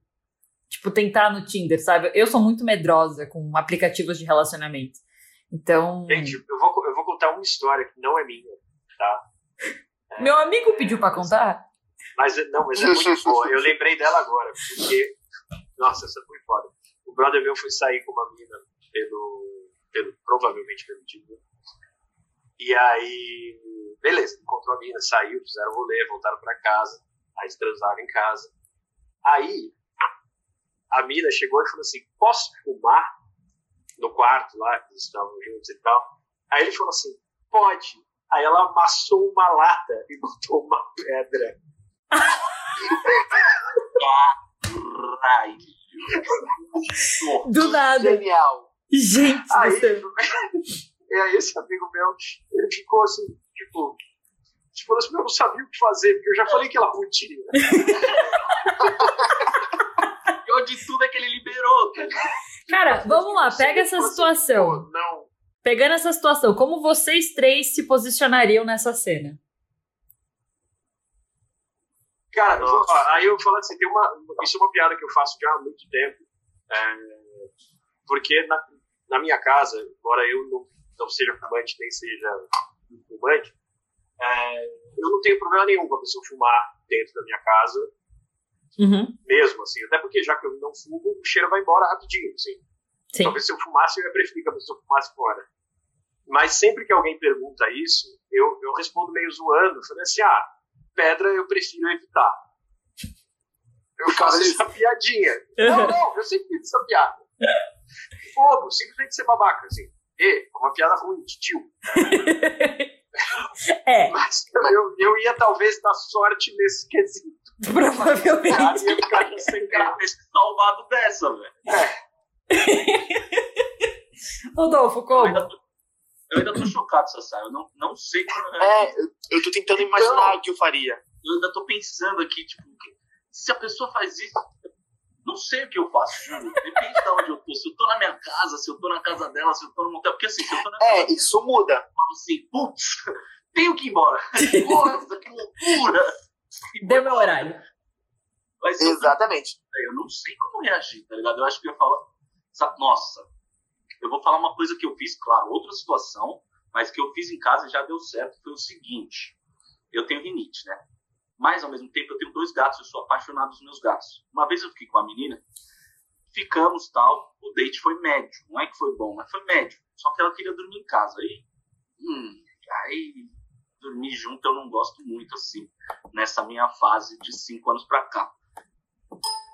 tipo, tentar no Tinder, sabe? Eu sou muito medrosa com aplicativos de relacionamento. Então. Gente, eu vou, eu vou contar uma história que não é minha, tá? Meu amigo pediu pra contar? Mas não, mas é muito boa. Eu lembrei dela agora, porque. Nossa, essa foi foda. O brother meu foi sair com uma mina pelo. pelo provavelmente pelo Tinder. E aí. Beleza, encontrou a mina, saiu, fizeram rolê, voltaram pra casa. Aí eles transaram em casa. Aí. A mina chegou e falou assim: posso fumar? No quarto lá, que eles estavam juntos e tal. Aí ele falou assim: pode. Aí ela amassou uma lata e botou uma pedra. Caralho. Do nada. Genial. Gente, Aí, você... e aí esse amigo meu, ele ficou assim, tipo, tipo, assim, eu não sabia o que fazer, porque eu já falei que ela podia. E o de tudo é que ele liberou, tá ligado? Cara, vamos lá, pega essa situação. Não, Pegando essa situação, como vocês três se posicionariam nessa cena? Cara, aí eu falo assim, tem uma, isso é uma piada que eu faço já há muito tempo, é, porque na, na minha casa, embora eu não, não seja fumante nem seja fumante, é, eu não tenho problema nenhum com a pessoa fumar dentro da minha casa, Uhum. mesmo assim, até porque já que eu não fumo, o cheiro vai embora rapidinho, assim. Sim. Talvez se eu fumasse, eu ia preferir que a pessoa fumasse fora. Mas sempre que alguém pergunta isso, eu, eu respondo meio zoando, falando assim, ah, pedra eu prefiro evitar. Eu faço essa piadinha. Não, não, eu sempre fiz essa piada. Fogo, simplesmente ser babaca, assim. E, é uma piada ruim, de tio. É, Mas eu, eu ia talvez dar sorte nesse quesito. provavelmente. Cara, ia ficar sem graça. se salvado dessa, velho. Rodolfo, Eu como? Eu ainda tô chocado, Sassá. Eu não, não sei como. É, eu, eu tô tentando imaginar o que eu faria. Eu ainda tô pensando aqui, tipo, se a pessoa faz isso, não sei o que eu faço, juro. Depende de onde eu tô. Se eu tô na minha casa, se eu tô na casa dela, se eu tô no motel. Porque assim, se eu tô na É, casa isso muda. eu falo assim, putz, tenho que ir embora. Nossa, que loucura. E Deu meu horário. Mas Exatamente. eu não sei como reagir, tá ligado? Eu acho que eu ia falar, sabe, nossa, eu vou falar uma coisa que eu fiz, claro, outra situação, mas que eu fiz em casa e já deu certo, foi o seguinte, eu tenho rinite, né? Mas, ao mesmo tempo, eu tenho dois gatos, eu sou apaixonado dos meus gatos. Uma vez eu fiquei com a menina, ficamos, tal, o date foi médio, não é que foi bom, mas foi médio. Só que ela queria dormir em casa, aí, hum, aí, dormir junto eu não gosto muito, assim, nessa minha fase de cinco anos pra cá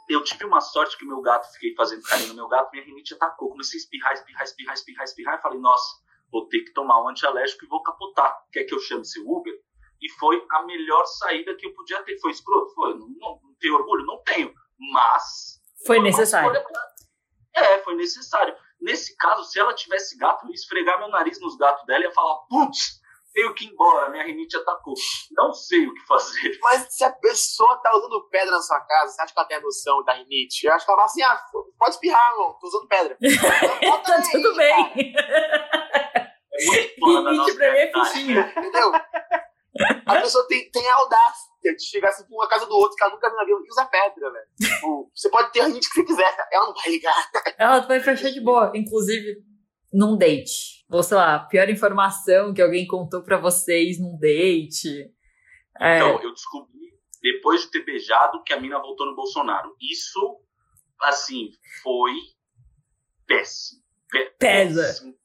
eu tive uma sorte que o meu gato, fiquei fazendo carinho no meu gato, minha rinite atacou. Comecei a espirrar, espirrar, espirrar, espirrar, espirrar. E falei, nossa, vou ter que tomar um antialérgico e vou capotar. Quer que eu chame seu Uber? E foi a melhor saída que eu podia ter. Foi escroto? Foi. Não, não, não tenho orgulho? Não tenho. Mas. Foi uma necessário. É, foi necessário. Nesse caso, se ela tivesse gato, eu ia esfregar meu nariz nos gatos dela e ia falar, putz, tenho que ir embora, minha rinite atacou. Não sei o que fazer. Mas se a pessoa tá usando pedra na sua casa, você acha que ela tem a noção da rinite? Eu acho que ela fala assim, ah, pode espirrar, irmão, tô usando pedra. Tá aí, tudo cara, bem. É muito nossa pra mim é fichinha. Entendeu? A pessoa tem, tem a audácia de chegar assim pra uma casa do outro que ela nunca viu na vida e usa pedra, velho. Tipo, você pode ter a rinite que você quiser, ela não vai ligar. Ela vai fechar de boa. Inclusive, num date. Ou sei lá, pior informação que alguém contou pra vocês num date. É, Então, eu descobri, depois de ter beijado, que a mina voltou no Bolsonaro. Isso, assim, foi péssimo. Pé- Pesa. péssimo.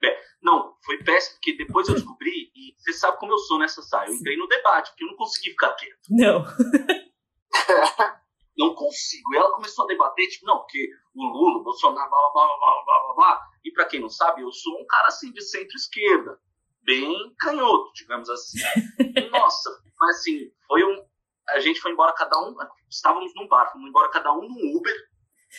Pé- Não, foi péssimo, porque depois eu descobri, e você sabe como eu sou nessa saia. Eu entrei no debate, porque eu não consegui ficar quieto. não. Não consigo. E ela começou a debater, tipo, não, porque o Lula, o Bolsonaro, blá, blá, blá, blá, blá, blá, blá. E pra quem não sabe, eu sou um cara, assim, de centro-esquerda. Bem canhoto, digamos assim. E, nossa, mas assim, foi um... A gente foi embora cada um... Estávamos num bar, fomos embora cada um num Uber,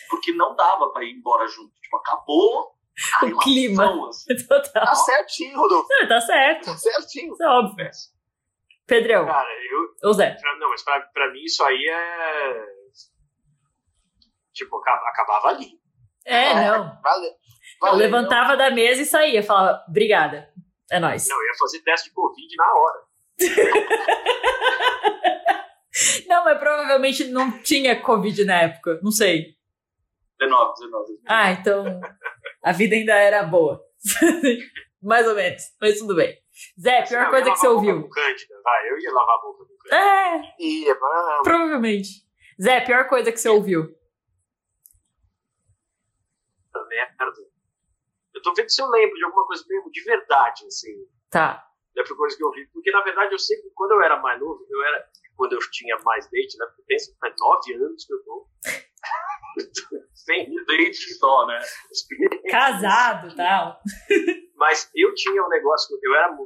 porque não dava pra ir embora junto. Tipo, acabou a O clima. assim. Total. Tá certinho, Rodolfo. Não, tá certo. Tá certinho. Isso é óbvio. Pedrão, Cara, eu, ô Zé. pra- não, mas pra, pra mim isso aí é. Tipo, acaba- acabava ali. É, não. Valeu. Eu levantava da mesa e saía. Falava, obrigada. É nóis. Não, eu ia fazer teste de Covid na hora. Não, mas provavelmente não tinha Covid na época. Não sei. 19, 19. Ah, então a vida ainda era boa. Mais ou menos, mas tudo bem. Zé, pior Não, coisa que você ouviu. Cândida. Vai, eu ia lavar a boca com Cândida. É, Ia, mas... provavelmente. Zé, pior coisa que você ouviu. Merda. Eu tô vendo se eu lembro de alguma coisa mesmo de verdade, assim. Tá. da coisa que eu vi. Porque, na verdade, eu sempre, quando eu era mais novo, eu era, quando eu tinha mais date, né? Porque pensa, faz nove anos que eu tô. Sem Dente só, né? Casado e tal. Mas eu tinha um negócio, eu era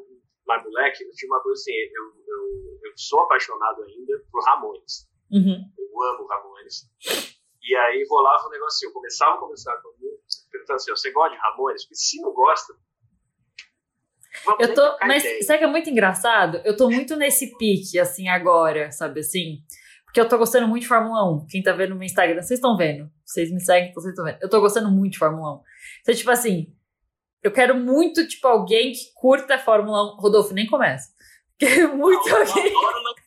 mais moleque, eu tinha uma coisa assim, eu, eu, eu sou apaixonado ainda por Ramones. Uhum. Eu amo Ramones. E aí rolava um negócio assim, eu começava a conversar com ele, perguntando assim, você gosta de Ramones? Porque se não gosta, vamos Eu tô. Mas ideia. sabe que é muito engraçado? Eu tô muito nesse pique, assim, agora, sabe assim? Porque eu tô gostando muito de Fórmula 1. Quem tá vendo no meu Instagram, vocês estão vendo. Vocês me seguem, então vocês estão vendo. Eu tô gostando muito de Fórmula 1. Então, tipo assim, eu quero muito, tipo, alguém que curta a Fórmula 1. Rodolfo, nem começa. Quero muito Eu alguém.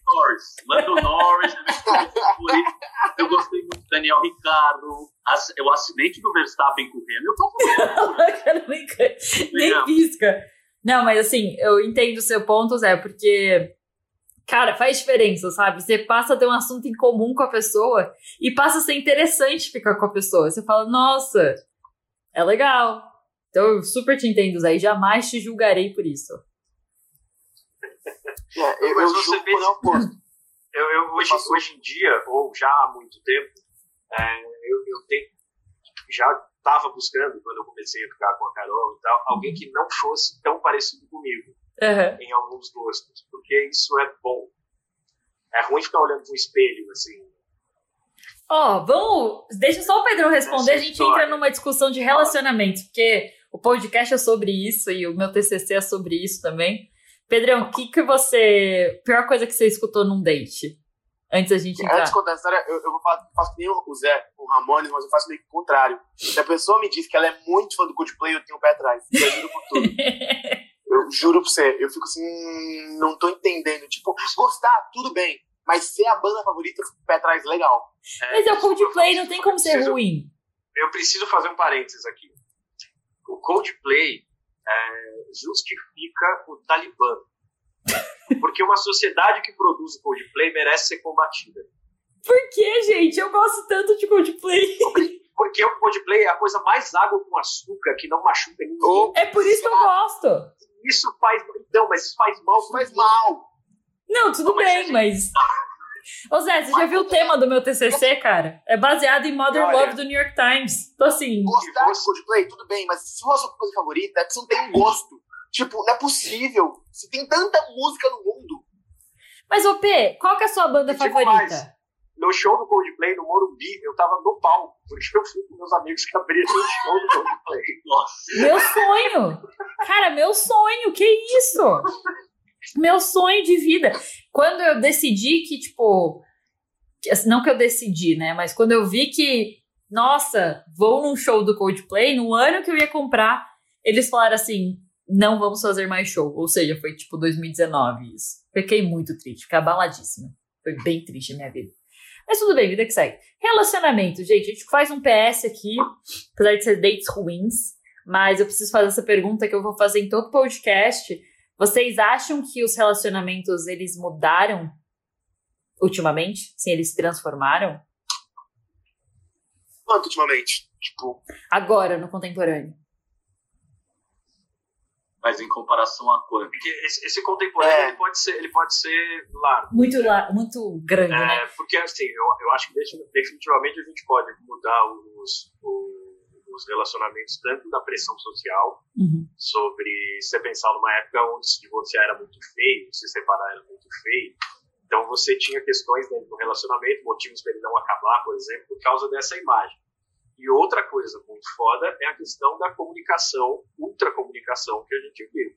Norris. Lando Norris é. Eu gostei muito do Daniel Ricardo. As- O acidente do Verstappen com o Hamilton nem, pisca. Não, mas assim, eu entendo o seu ponto, Zé, porque, cara, faz diferença, sabe? Você passa a ter um assunto em comum com a pessoa e passa a ser interessante ficar com a pessoa. Você fala, nossa, é legal. Então eu super te entendo, Zé, e jamais te julgarei por isso. É, eu, Mas eu você vê- quando é o oposto. Eu, eu- hoje, hoje em dia, ou já há muito tempo, é, eu, eu tenho, já estava buscando, quando eu comecei a ficar com a Carol e tal, alguém que não fosse tão parecido comigo Aham. em alguns gostos, porque isso é bom. É ruim ficar olhando pro espelho, assim. Ó, vamos. Deixa só o Pedrão responder, a gente história. entra numa discussão de relacionamento, porque o podcast é sobre isso e o meu TCC é sobre isso também. Pedrão, o que que você. Pior coisa que você escutou num date? Antes da gente entrar. Antes de contar a história, eu, eu faço que nem o Zé, o Ramones, mas eu faço meio que o contrário. Se a pessoa me diz que ela é muito fã do Coldplay, eu tenho o pé atrás. Eu juro por tudo. Eu juro pra você. Eu fico assim, hum, não tô entendendo. Tipo, gostar, tudo bem. Mas ser a banda favorita, eu fico com o pé atrás, legal. Mas é o Coldplay, não tem como ser preciso- ruim. Eu preciso fazer um parênteses aqui. O Coldplay é, justifica o Talibã. Porque uma sociedade que produz o Coldplay merece ser combatida. Por que, gente? Eu gosto tanto de Coldplay. Porque o Coldplay é a coisa mais água com açúcar que não machuca ninguém. É por isso que eu gosto. Isso faz. Então, mas isso faz mal. isso faz mal. Não, tudo Não, mas bem, se- mas. Ô Zé, você já viu o tema do meu TCC, cara? É baseado em Mother Olha. Love do New York Times. Então, assim. Gostar de Coldplay, tudo bem. Mas se for a sua coisa favorita, é que você não tem gosto. Tipo, não é possível. Se tem tanta música no mundo. Mas, ô P, qual que é a sua banda Eu digo favorita? mais. No show do Coldplay, no Morumbi, eu tava no palco. Porque eu fui com meus amigos que abriram o show do Coldplay. Nossa. Meu sonho! Cara, meu sonho, que isso? Meu sonho de vida. Quando eu decidi que, tipo. assim, Não que eu decidi, né? Mas quando eu vi que, nossa, vou num show do Coldplay, no ano que eu ia comprar, eles falaram assim: não vamos fazer mais show. Ou seja, foi tipo 2019 isso. Fiquei muito triste, fiquei abaladíssima. Foi bem triste a minha vida. Mas tudo bem, vida que segue. Relacionamento, gente, a gente faz um PS aqui, apesar de ser dates ruins, mas eu preciso fazer essa pergunta que eu vou fazer em todo podcast. Vocês acham que os relacionamentos eles mudaram ultimamente? Sim, eles se transformaram? Quanto ultimamente? Tipo, Agora, no contemporâneo. Mas em comparação a quanto? Porque esse, esse contemporâneo É. ele pode ser, ele pode ser largo. Muito, la- muito grande, né? É, porque assim, eu, eu acho que defin- definitivamente a gente pode mudar os, os relacionamentos tanto da pressão social, Uhum. sobre você pensar numa época onde se divorciar era muito feio, se separar era muito feio. Então você tinha questões dentro do relacionamento, motivos para ele não acabar, por exemplo, por causa dessa imagem. E outra coisa muito foda é a questão da comunicação, ultracomunicação que a gente viu.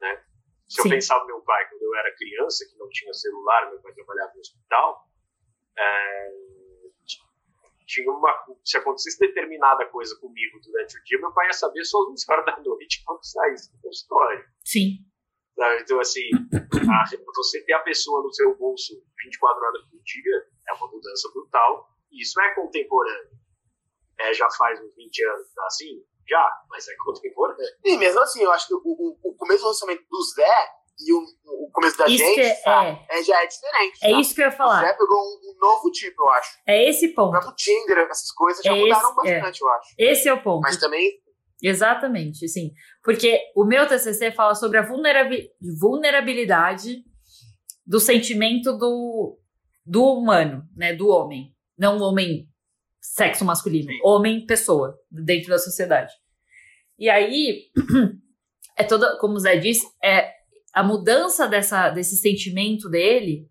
Né? Se Sim. eu pensar no meu pai, quando eu era criança, que não tinha celular, meu pai trabalhava no hospital, é, tinha uma. Se acontecesse determinada coisa comigo durante o dia, meu pai ia saber só às 11 horas da noite quando saísse da história. Sim. Então, assim, a, você ter a pessoa no seu bolso 24 horas por dia é uma mudança brutal. E isso é contemporâneo. É, já faz uns 20 anos assim? Já, mas é contemporâneo. E mesmo assim, eu acho que o, o, o começo do lançamento do Zé e o, o começo da Isso gente é- tá? é. É, já é diferente. É tá? isso que eu ia O falar. Zé pegou um, um novo tipo, eu acho. É esse O ponto. próprio Tinder, essas coisas já É mudaram esse- é. bastante, eu acho. Esse é o ponto. Mas também Exatamente, sim. Porque o meu TCC fala sobre a vulnerabi- vulnerabilidade do sentimento do, do humano, né, do homem, não homem sexo masculino, Sim. homem pessoa dentro da sociedade. E aí é toda, como o Zé disse, é a mudança dessa, desse sentimento dele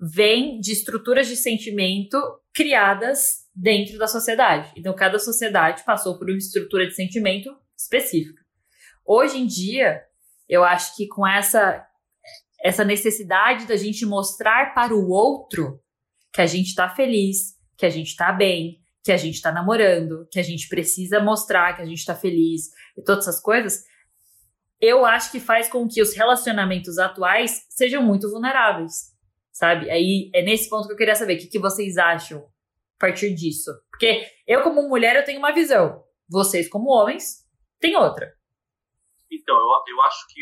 vem de estruturas de sentimento criadas dentro da sociedade. Então, cada sociedade passou por uma estrutura de sentimento específica. Hoje em dia, eu acho que com essa essa necessidade da gente mostrar para o outro que a gente está feliz, que a gente está bem, que a gente está namorando, que a gente precisa mostrar que a gente está feliz e todas essas coisas, eu acho que faz com que os relacionamentos atuais sejam muito vulneráveis, sabe? Aí é nesse ponto que eu queria saber o que, que vocês acham a partir disso. Porque eu, como mulher, eu tenho uma visão. Vocês, como homens, têm outra. Então, eu, eu acho que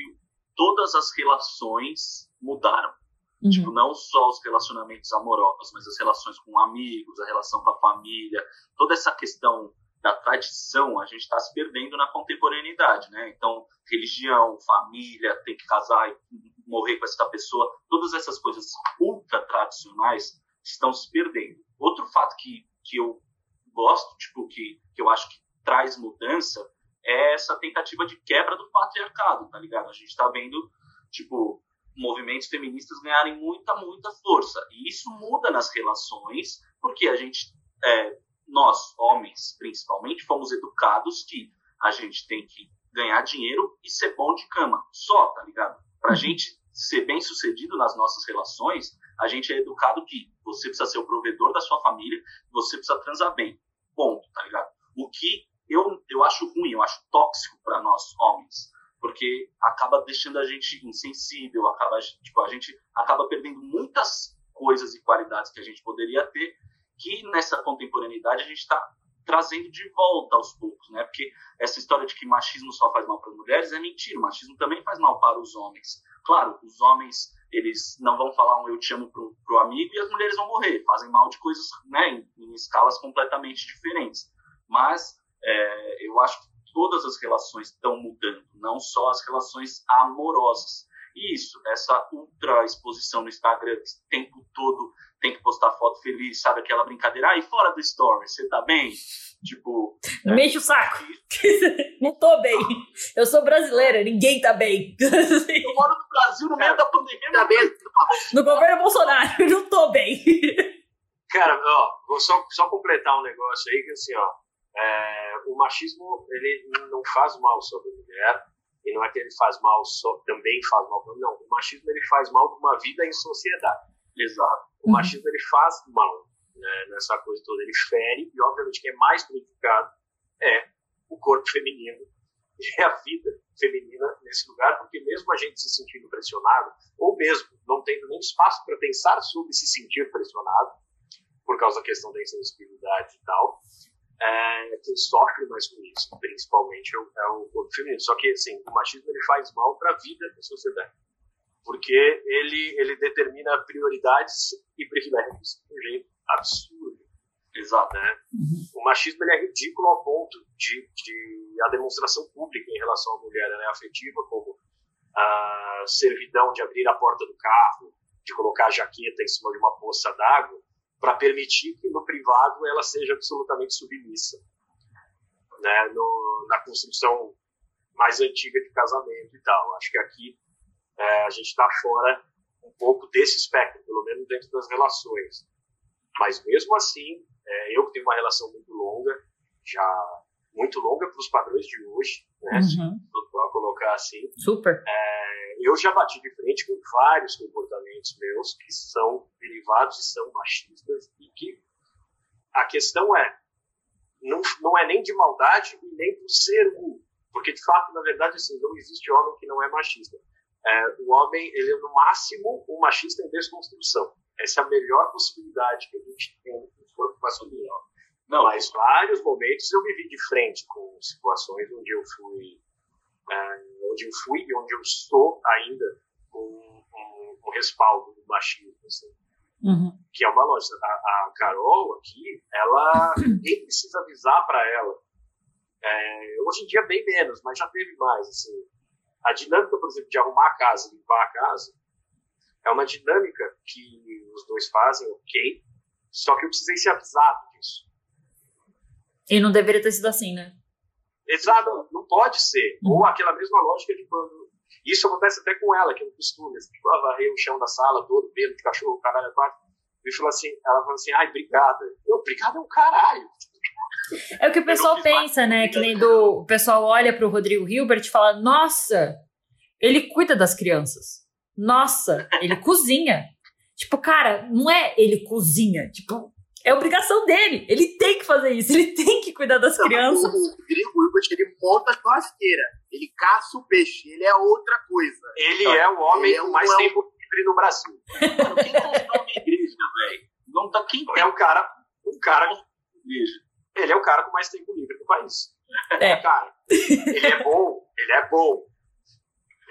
todas as relações mudaram. Tipo, não só os relacionamentos amorosos, mas as relações com amigos, a relação com a família, toda essa questão da tradição, a gente está se perdendo na contemporaneidade, né? Então, religião, família, tem que casar e morrer com essa pessoa, todas essas coisas ultra tradicionais estão se perdendo. Outro fato que, que eu gosto, tipo, que, que eu acho que traz mudança, é essa tentativa de quebra do patriarcado, tá ligado? A gente está vendo, tipo, movimentos feministas ganharem muita, muita força. E isso muda nas relações, porque a gente, é, nós, homens, principalmente, fomos educados que a gente tem que ganhar dinheiro e ser bom de cama. Só, tá ligado? Pra gente ser bem sucedido nas nossas relações, a gente é educado que você precisa ser o provedor da sua família, você precisa transar bem. Ponto, tá ligado? O que eu, eu acho ruim, eu acho tóxico para nós, homens porque acaba deixando a gente insensível, acaba, tipo, a gente acaba perdendo muitas coisas e qualidades que a gente poderia ter, que nessa contemporaneidade a gente está trazendo de volta aos poucos, né? Porque essa história de que machismo só faz mal para mulheres é mentira, o machismo também faz mal para os homens. Claro, os homens, eles não vão falar um eu te amo pro, pro amigo e as mulheres vão morrer, fazem mal de coisas, né, em, em escalas completamente diferentes. Mas é, eu acho que todas as relações estão mudando, não só as relações amorosas. E isso, essa ultra exposição no Instagram, que o tempo todo tem que postar foto feliz, sabe aquela brincadeira? Aí fora do story, você tá bem? Tipo. Não me enche o saco. não tô bem. Eu sou brasileira, ninguém tá bem. Eu moro no Brasil no meio da pandemia, Tá bem? No governo Bolsonaro, não tô bem. Cara, ó, vou só, só completar um negócio aí que assim, ó. É, o machismo ele não faz mal sobre a mulher e não é que ele faz mal só, também faz mal para não. O machismo ele faz mal para uma vida em sociedade. Exato. o machismo ele faz mal né, nessa coisa toda. Ele fere e obviamente quem é mais prejudicado é o corpo feminino e a vida feminina nesse lugar porque mesmo a gente se sentindo pressionado ou mesmo não tendo nem espaço para pensar sobre se sentir pressionado por causa da questão da insensibilidade e tal é, quem sofre mais com isso, principalmente, é o, é corpo feminino. Só que, assim, o machismo ele faz mal para a vida da sociedade, porque ele, ele determina prioridades e privilégios de um jeito absurdo. Exato. Né? O machismo ele é ridículo ao ponto de, de a demonstração pública em relação à mulher ela é afetiva, como a servidão de abrir a porta do carro, de colocar a jaqueta em cima de uma poça d'água, para permitir que no privado ela seja absolutamente submissa. Né? No, na construção mais antiga de casamento e tal. Acho que aqui é, a gente está fora um pouco desse espectro, pelo menos dentro das relações. Mas mesmo assim, é, eu que tenho uma relação muito longa, já muito longa para os padrões de hoje, né? Uhum. Para colocar assim, Super. Eu já bati de frente com vários comportamentos meus que são derivados e são machistas e que a questão é, não, não é nem de maldade e nem por ser um. Porque, de fato, na verdade, assim, não existe homem que não é machista. É, o homem, ele é, no máximo, um machista em desconstrução. Essa é a melhor possibilidade que a gente tem no corpo masculino. Não, mas vários momentos eu me vi de frente com situações onde eu fui, é, onde eu fui e onde eu estou ainda com um, um respaldo do machismo. Assim. Uhum. Que é uma lógica. A, a, Carol aqui, ela nem precisa avisar para ela. É, hoje em dia, bem menos, mas já teve mais. Assim. A dinâmica, por exemplo, de arrumar a casa, limpar a casa, é uma dinâmica que os dois fazem, ok, só que eu precisei ser avisado disso. E não deveria ter sido assim, né? Exato, não pode ser. Uhum. Ou aquela mesma lógica de quando isso acontece até com ela, que é um costume. Assim, tipo, ela varreu o chão da sala todo, pelo de cachorro, caralho, é quatro. E falou assim, ela falou assim, ai, obrigada. Eu, obrigada é um caralho. É o que o pessoal pensa, né? Que nem do. O pessoal olha pro Rodrigo Hilbert e fala: Nossa, ele cuida das crianças. Nossa, ele cozinha. Tipo, cara, não é ele cozinha. Tipo, é obrigação dele. Ele tem que fazer isso. Ele tem que cuidar das não, crianças. O Rodrigo Hilbert, ele monta a churrasqueira. Ele caça o peixe. Ele é outra coisa. Ele é o homem com é mais é tempo livre no Brasil. quem construiu uma igreja, velho? Não tá quem é o cara, o cara Ele é o cara com mais tempo livre do país. É. Cara, ele é bom, ele é bom.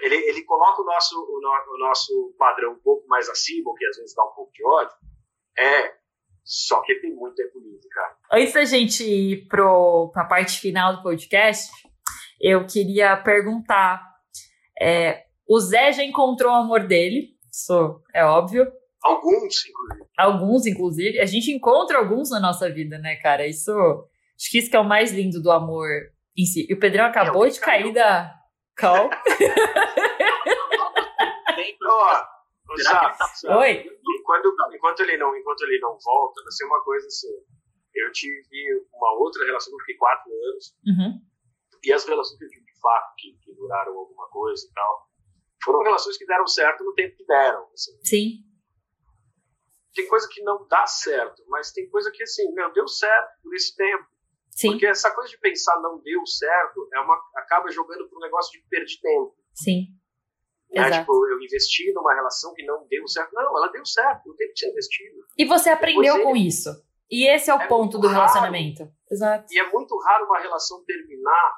Ele, ele coloca o nosso, o, no, o nosso padrão um pouco mais acima, o que às vezes dá um pouco de ódio. É, só que ele tem muito tempo livre, cara. Antes da gente ir para a parte final do podcast, eu queria perguntar: é, o Zé já encontrou o amor dele, isso é óbvio. Alguns, inclusive. Alguns, inclusive. A gente encontra alguns na nossa vida, né, cara? Isso. Acho que isso que é o mais lindo do amor em si. E o Pedrão acabou de cair da call. Ó, Oi. Enquanto, enquanto, ele não, enquanto ele não volta, vai ser uma coisa assim. Eu tive uma outra relação, eu fiquei quatro anos. Uhum. E as relações que eu tive de fato, que, que duraram alguma coisa e tal, foram relações que deram certo no tempo que deram. Assim. Sim. Tem coisa que não dá certo, mas tem coisa que, assim, meu, deu certo por esse tempo. Sim. Porque essa coisa de pensar não deu certo é uma, acaba jogando para um negócio de perder tempo. Sim. Né? Tipo, eu investi numa relação que não deu certo. Não, ela deu certo, o tempo que você investiu. E você aprendeu com isso. E esse é o é ponto do relacionamento. Exato. E é muito raro uma relação terminar.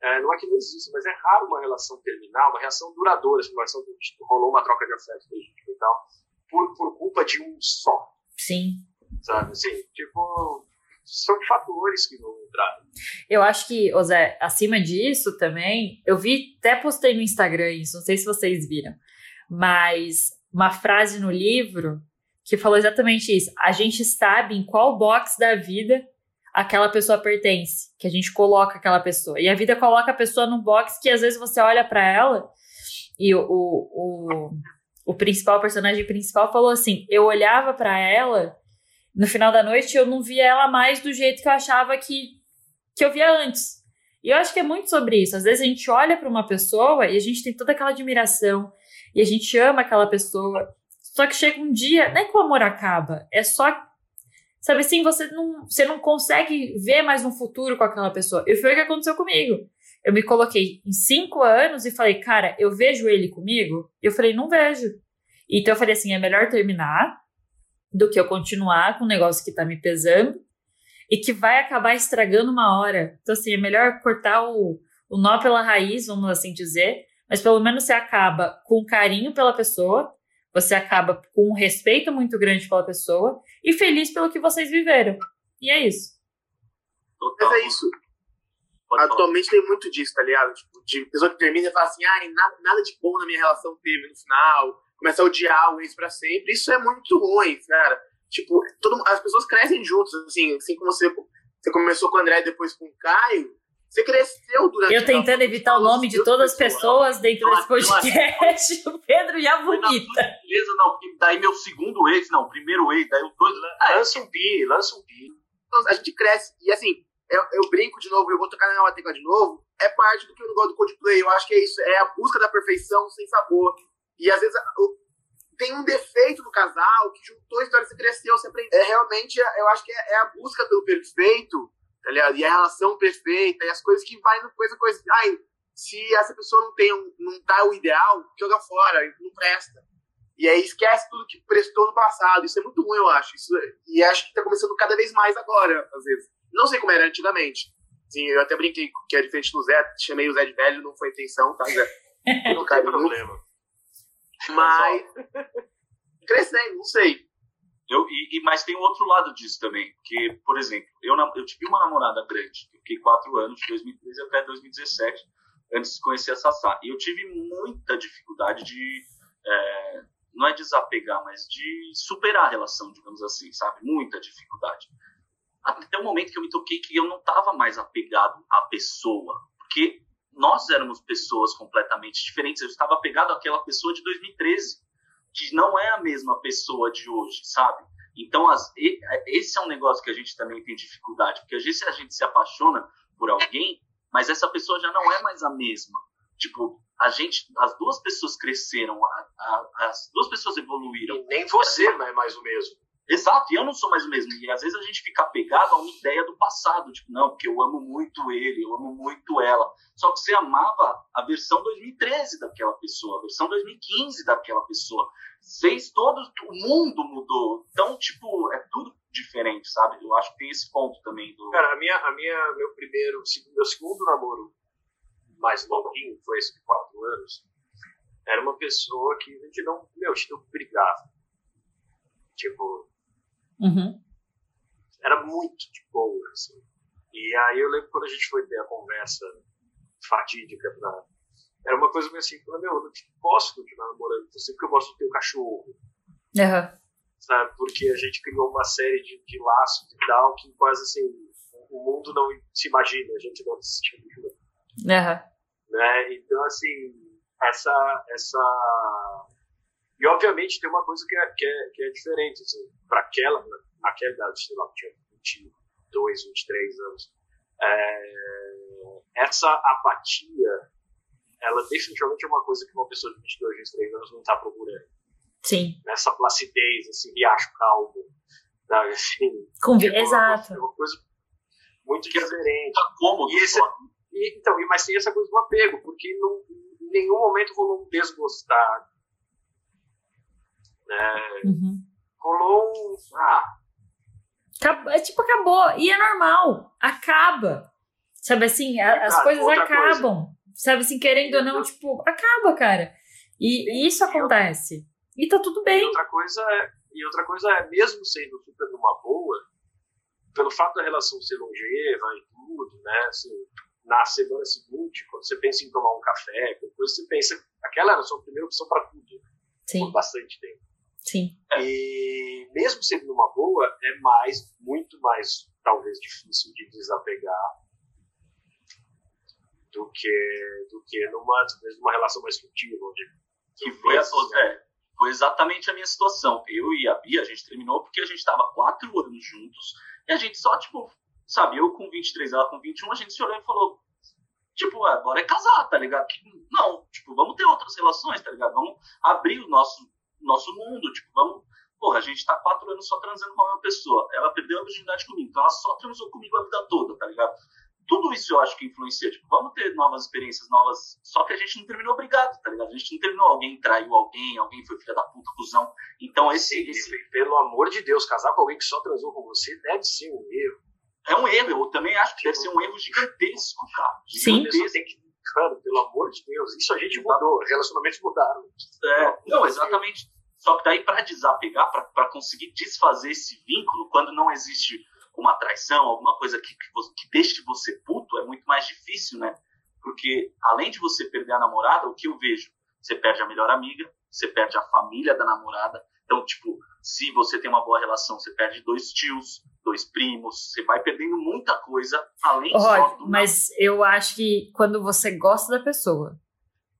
É, não é que não existe, mas é raro uma relação terminar, uma relação duradoura, assim, uma relação que tipo, rolou uma troca de afeto e tal, por, por culpa de um só. Sim. Sabe, assim, tipo, são fatores que vão entrar. Eu acho que, Zé, acima disso também, eu vi, até postei no Instagram isso, não sei se vocês viram, mas uma frase no livro que falou exatamente isso. A gente sabe em qual box da vida aquela pessoa pertence, que a gente coloca aquela pessoa. E a vida coloca a pessoa num box que às vezes você olha para ela e o, o, o, o principal, o personagem principal falou assim: eu olhava para ela no final da noite eu não via ela mais do jeito que eu achava que, que eu via antes. E eu acho que é muito sobre isso. Às vezes a gente olha para uma pessoa e a gente tem toda aquela admiração e a gente ama aquela pessoa. Só que chega um dia, é que o amor acaba, é só sabe assim, você não, você não consegue ver mais um futuro com aquela pessoa. E foi o que aconteceu comigo. Eu me coloquei em cinco anos e falei, cara, eu vejo ele comigo? Eu falei, não vejo. Então eu falei assim, é melhor terminar do que eu continuar com um negócio que tá me pesando e que vai acabar estragando uma hora. Então, assim, é melhor cortar o, o nó pela raiz, vamos assim dizer, mas pelo menos você acaba com carinho pela pessoa, você acaba com um respeito muito grande pela pessoa e feliz pelo que vocês viveram. E é isso. Mas é isso. Atualmente tem muito disso, tá ligado? Tipo, de pessoa que termina e fala assim, ai, nada, nada de bom na minha relação teve no final começa a odiar o ex pra sempre. Isso é muito ruim, cara. Tipo, todo, as pessoas crescem juntos, assim, assim como você, você começou com o André e depois com o Caio. Você cresceu durante Eu tentando evitar o nome de todas as pessoas dentro desse podcast, o Pedro já vomita. Beleza, não, porque daí meu segundo ex, não, primeiro ex, daí o dois. Lança um pi, lança um pi. Então, a gente cresce, e assim, eu, eu brinco de novo, eu vou tocar na tecla de novo, é parte do que eu não gosto do Coldplay, eu acho que é isso, é a busca da perfeição sem sabor. E às vezes tem um defeito no casal que juntou a história, você cresceu, você aprendeu. É realmente, eu acho que é, é a busca pelo perfeito, tá ligado? E a relação perfeita, e as coisas que vai no coisa, coisa. Ai, se essa pessoa não tem um, não tá o ideal, joga fora, não presta. E aí esquece tudo que prestou no passado. Isso é muito ruim, eu acho. Isso, e acho que tá começando cada vez mais agora, às vezes. Não sei como era antigamente. Sim, eu até brinquei que é diferente do Zé, chamei o Zé de velho, não foi intenção, tá, Zé? Não tem problema. Mas crescendo, não sei. Eu, e, e, mas tem um outro lado disso também, que, por exemplo, eu, eu tive uma namorada grande, eu fiquei quatro anos, de 2013 até 2017, antes de conhecer a Sassá. E eu tive muita dificuldade de, é, não é desapegar, mas de superar a relação, digamos assim, sabe? Muita dificuldade. Até o momento que eu me toquei que eu não estava mais apegado à pessoa, porque nós éramos pessoas completamente diferentes. Eu estava apegado àquela pessoa de 2013, que não é a mesma pessoa de hoje, sabe? Então, as, esse é um negócio que a gente também tem dificuldade, porque às vezes a gente se apaixona por alguém, mas essa pessoa já não é mais a mesma. Tipo, a gente, as duas pessoas cresceram, a, a, as duas pessoas evoluíram. E nem você não é mais o mesmo. Exato, e eu não sou mais o mesmo. E às vezes a gente fica apegado a uma ideia do passado, tipo, não, porque eu amo muito ele, eu amo muito ela. Só que você amava a versão 2013 daquela pessoa, a versão 2015 daquela pessoa. Fez todo, o mundo mudou. Então, tipo, é tudo diferente, sabe? Eu acho que tem esse ponto também. Do... Cara, a minha, a minha, meu primeiro, meu segundo namoro mais longuinho, foi esse de quatro anos, era uma pessoa que a gente não, meu, a gente não brigava. Tipo, uhum. era muito de boa, assim. E aí eu lembro quando a gente foi ter a conversa fatídica, na, era uma coisa meio assim, meu, eu não posso continuar namorando você porque eu gosto do teu cachorro. Uhum. Sabe? Porque a gente criou uma série de, de laços e tal que quase assim, o mundo não se imagina, a gente não se imagina. Uhum. Né? Então, assim, essa, essa. E, obviamente, tem uma coisa que é, que é, que é diferente. Assim, para aquela, naquela idade, sei lá, tinha 22, 23 anos. É... Essa apatia, ela definitivamente é uma coisa que uma pessoa de 22, 23 anos não está procurando. Sim. Nessa placidez, esse riacho calmo. Sabe? Assim, Com... É Exato. É uma coisa muito diferente. Tá cômodo, e esse, e, então, mas tem essa coisa do apego, porque não, em nenhum momento rolou um desgostar. Né? Uhum. Rolou um. Ah. É tipo, acabou. E é normal. Acaba. Sabe assim, a, as coisas acabam. Coisa. Sabe assim, querendo ou não, tipo, acaba, cara. E, e isso acontece. E tá tudo bem. E outra coisa é, e outra coisa é mesmo sendo super numa boa, pelo fato da relação ser longeva e tudo, né? Assim, na semana seguinte, quando você pensa em tomar um café, depois você pensa, aquela era a sua primeira opção para tudo, Sim. por bastante tempo. Sim. E mesmo sendo numa boa, é mais, muito mais, talvez, difícil de desapegar do que, do que numa, numa relação mais frutiva, onde que foi, a, é, foi exatamente a minha situação. Eu e a Bia, a gente terminou porque a gente estava quatro anos juntos e a gente só, tipo, Sabe, eu com 23, ela com 21, a gente se olhou e falou, tipo, agora é casar, tá ligado? Não, tipo, vamos ter outras relações, tá ligado? Vamos abrir o nosso, nosso mundo, tipo, vamos... Porra, a gente tá quatro anos só transando com a mesma pessoa. Ela perdeu a virgindade comigo, então ela só transou comigo a vida toda, tá ligado? Tudo isso eu acho que influencia, tipo, vamos ter novas experiências, novas... Só que a gente não terminou obrigado, tá ligado? A gente não terminou, alguém traiu alguém, alguém foi filha da puta, cuzão. Então esse... Sim, esse... Pelo amor de Deus, casar com alguém que só transou com você deve ser um erro é um erro. Eu também acho que deve ser um erro gigantesco, cara. Gigantesco. Sim. Que, cara, pelo amor de Deus, isso a gente mudou, relacionamentos mudaram. É, não, exatamente. Só que daí, para desapegar, para conseguir desfazer esse vínculo, quando não existe uma traição, alguma coisa que, que, você, que deixe você puto, é muito mais difícil, né? Porque além de você perder a namorada, o que eu vejo? Você perde a melhor amiga, você perde a família da namorada. Então, tipo, se você tem uma boa relação, você perde dois tios, dois primos, você vai perdendo muita coisa, além oh, só do... Mas eu acho que quando você gosta da pessoa,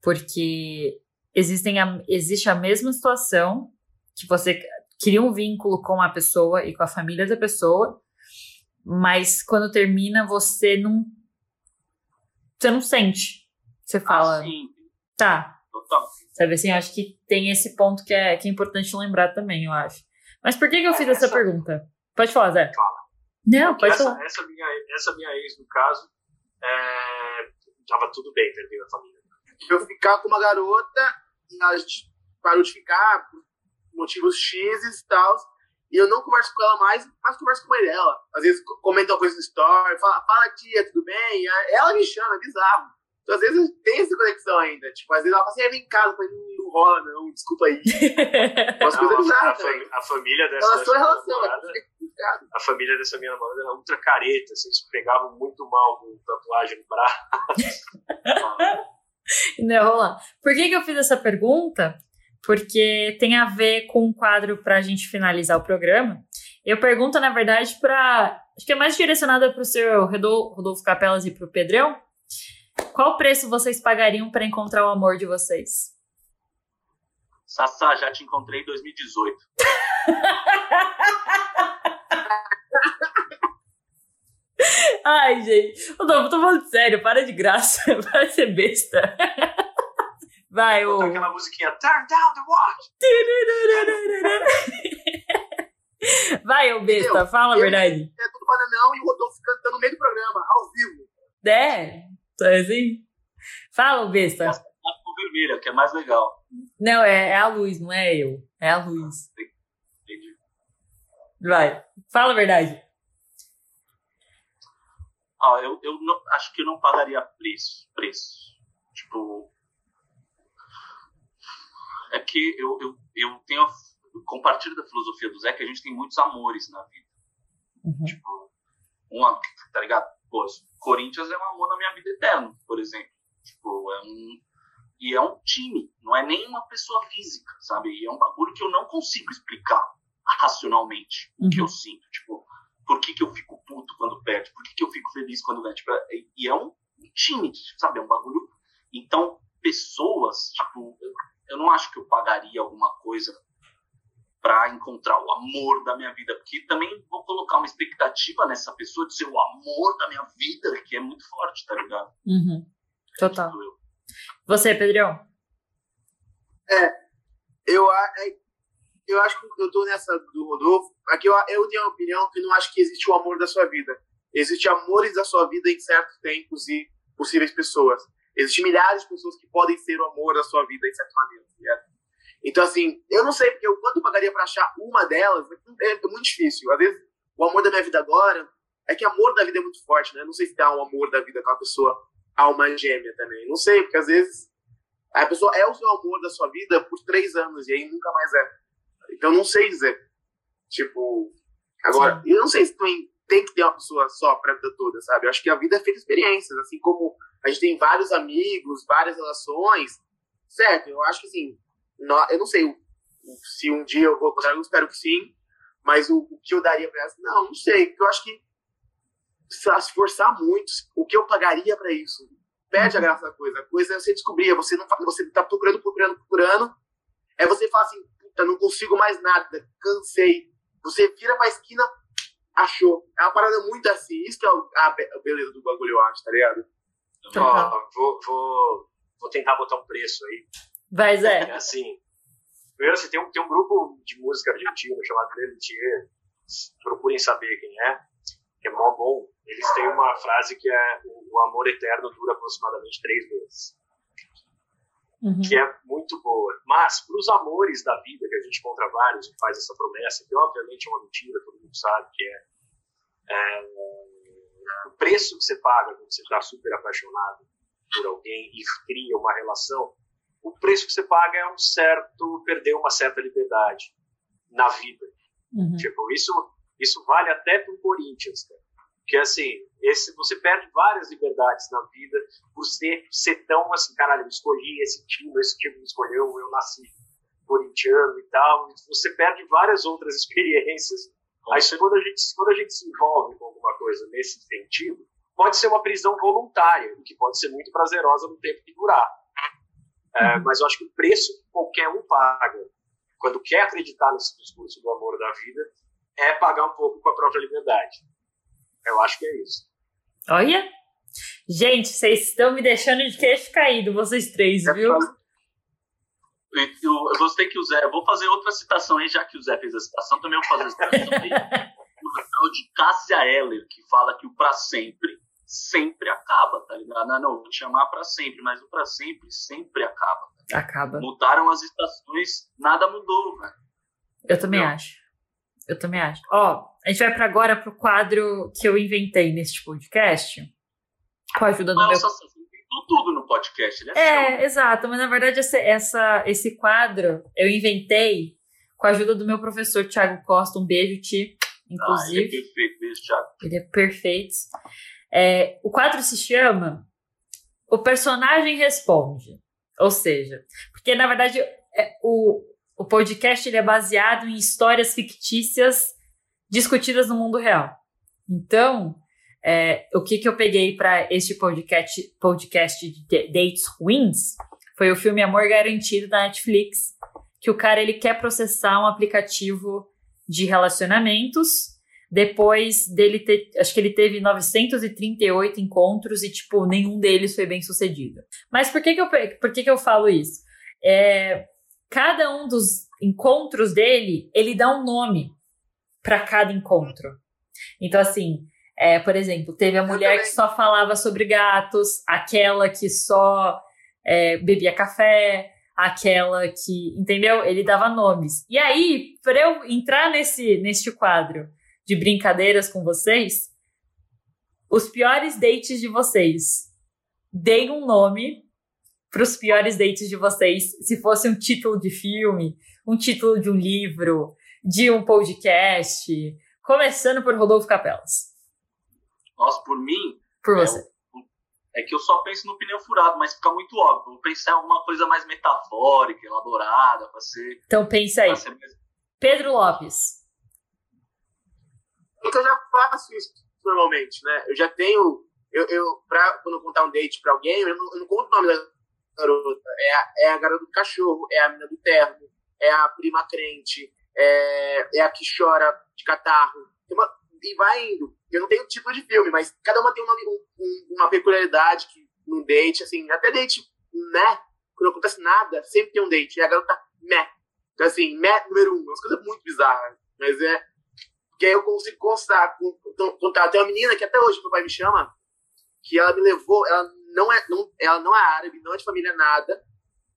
porque existem a, existe a mesma situação que você cria um vínculo com a pessoa e com a família da pessoa, mas quando termina você não você não sente. Você fala, ah, tá, total. Sabe assim, eu acho que tem esse ponto que é, que é importante lembrar também, eu acho. Mas por que, que eu fiz essa, Essa- pergunta? Pode falar, Zé. Fala. Não, pode essa, falar. essa, minha, essa minha ex, no caso, é, tava tudo bem, perdeu a família. Eu ficar com uma garota e a gente parou de ficar por motivos X e tal. E eu não converso com ela mais, mas converso com a mãe dela. Às vezes comenta uma coisa no story, fala, fala tia, tudo bem? E Ela me chama, é bizarro. Então, às vezes tem essa conexão ainda. Tipo, às vezes ela fala assim, "É, vem em casa, falei, não, não rola, não, desculpa aí. Umas coisas a, bizarras a família dessa, é dessa relação, é namorada. A família dessa minha namorada era ultra careta, assim, eles pegavam muito mal com tatuagem no braço. Não ia rolar. Por que, que eu fiz essa pergunta? Porque tem a ver com um quadro para a gente finalizar o programa. Eu pergunto, na verdade, para. Acho que é mais direcionada para o seu Rodolfo, Rodolfo Capelas e para o Pedrão. Qual preço vocês pagariam para encontrar o amor de vocês? Sassá, já te encontrei em 2018. Ai, gente. Rodolfo, tô falando sério, para de graça. Para de ser besta. Vai, ô. Aquela musiquinha, turn down the watch. Vai, ô besta, fala a verdade. É tudo bananão e o Rodolfo cantando no meio do programa, ao vivo. É? Tá assim? Fala, ô besta. Vermelha, que é mais legal. Não, é, é a luz, não é eu. É a luz. Vai. Fala a verdade. Ah, eu, eu não- acho que eu não pagaria preço. Preço. Tipo. É que eu, eu, eu tenho. a- eu compartilho da filosofia do Zé que a gente tem muitos amores na vida. Uhum. Tipo, uma, tá ligado? Pô, Corinthians é um amor na minha vida eterno, por exemplo. Tipo, é um. E é um time, não é nem uma pessoa física, sabe? E é um bagulho que eu não consigo explicar racionalmente o que Uhum. eu sinto. Tipo, por que, que eu fico puto quando perde? Por que, que eu fico feliz quando ganha? Tipo, é- e é um time, sabe? É um bagulho. Então, pessoas, tipo, eu, eu não acho que eu pagaria alguma coisa para encontrar o amor da minha vida, porque também vou colocar uma expectativa nessa pessoa de ser o amor da minha vida, que é muito forte, tá ligado? Uhum. Total. Tipo, eu- Você, Pedrão? Eu, a- é- eu acho que eu tô nessa do Rodolfo. Aqui eu, eu tenho a opinião que não acho que existe o amor da sua vida. Existem amores da sua vida em certos tempos e possíveis pessoas. Existem milhares de pessoas que podem ser o amor da sua vida em tá ligado? Então, assim, eu não sei porque eu, quanto eu pagaria pra achar uma delas, é, é muito difícil. Às vezes, o amor da minha vida agora é que amor da vida é muito forte, né? Não sei se dá um amor da vida com a pessoa alma gêmea também. Não sei, porque às vezes a pessoa é o seu amor da sua vida por três anos e aí nunca mais é. Então não sei dizer. Tipo, agora, eu não sei se tem, tem que ter uma pessoa só pra vida toda, sabe? Eu acho que a vida é feita de experiências, assim como a gente tem vários amigos, várias relações, certo? Eu acho que assim, eu não sei se um dia eu vou encontrar, eu espero que sim, mas o, o que eu daria pra ela, não, não sei, porque eu acho que se esforçar muito, o que eu pagaria pra isso? Perde a graça da coisa. A coisa é você descobrir, você não você tá procurando, procurando, procurando. É você fala assim, puta, não consigo mais nada, cansei. Você vira pra esquina, achou. É uma parada muito assim. Isso que é o- a be- a beleza do bagulho, eu acho, tá ligado? Total. Ó, vou, vou, vou tentar botar um preço aí. Vai, É Zé. assim, primeiro você tem um, tem um grupo de música argentino chamado Lelutier, procurem saber quem é, que é mó bom. Eles têm uma frase que é o amor eterno dura aproximadamente três meses, Uhum. que é muito boa. Mas, para os amores da vida, que a gente encontra vários que faz essa promessa, que obviamente é uma mentira, todo mundo sabe que é, é, o preço que você paga quando você está super apaixonado por alguém e cria uma relação, o preço que você paga é um certo, perder uma certa liberdade na vida. Uhum. Tipo, isso, isso vale até pro Corinthians, cara. Porque, assim, esse, você perde várias liberdades na vida por ser, ser tão assim, caralho, eu escolhi esse time, esse time me escolheu, eu nasci corintiano e tal. Você perde várias outras experiências. Aí, quando a, gente, quando a gente se envolve com alguma coisa nesse sentido, pode ser uma prisão voluntária, o que pode ser muito prazerosa no tempo que durar. É, mas eu acho que o preço que qualquer um paga quando quer acreditar nesse discurso do amor da vida é pagar um pouco com a própria liberdade. Eu acho que é isso. Olha. Gente, vocês estão me deixando de queixo caído, vocês três, viu? eu gostei que o Zé. Eu vou fazer outra citação aí, já que o Zé fez a citação, também vou fazer a citação aí. o de Cássia Eller, que fala que o para sempre sempre acaba, tá ligado? Não, não, vou te chamar para sempre, mas o para sempre sempre acaba. Acaba. Mudaram as estações, nada mudou, velho. Eu também acho. Eu também acho. Ó, a gente vai para agora pro quadro que eu inventei neste podcast. Com a ajuda do Nossa, meu. Você inventou tudo no podcast, né? É, exato. Mas na verdade, esse, essa, esse quadro eu inventei com a ajuda do meu professor Thiago Costa. Um beijo, Ti. Inclusive. Ah, ele é perfeito, beijo, Thiago. Ele é perfeito. É, o quadro se chama O Personagem Responde. Ou seja, porque na verdade é, o, o podcast ele é baseado em histórias fictícias discutidas no mundo real. Então, é, o que, que eu peguei para este podcast, podcast de Dates Ruins foi o filme Amor Garantido da Netflix, que o cara ele quer processar um aplicativo de relacionamentos depois dele ter, acho que ele teve 938 encontros e, tipo, nenhum deles foi bem sucedido. Mas por que que eu, por que que eu falo isso? É, cada um dos encontros dele, ele dá um nome para cada encontro. Então, assim, é, por exemplo, teve a mulher que só falava sobre gatos, aquela que só é, bebia café, aquela que, entendeu? Ele dava nomes. E aí, para eu entrar nesse, neste quadro de brincadeiras com vocês, os piores dates de vocês. Deem um nome para os piores dates de vocês, se fosse um título de filme, um título de um livro, de um podcast, começando por Rodolfo Capelas. Nossa, por mim. Por você. É, é que eu só penso no pneu furado, mas fica muito óbvio. Vou pensar em alguma coisa mais metafórica, elaborada, para ser. Então pensa aí. Pedro Lopes. Porque eu já faço isso normalmente, né? Eu já tenho. Eu, eu pra, quando eu contar um date pra alguém, eu não, eu não conto o nome da garota. É a, é a garota do cachorro, é a menina do terno, é a prima crente, é, é a que chora de catarro. Uma, e vai indo. Eu não tenho título de filme, mas cada uma tem uma, um, uma peculiaridade que num date, assim, até date, né? Quando não acontece nada, sempre tem um date. E a garota, né? Então, assim, né, número um. É uma coisa muito bizarra. Mas é, que aí eu consigo contar, contar. Tem uma menina que até hoje meu pai me chama, que ela me levou, ela não é, não, ela não é árabe, não é de família nada,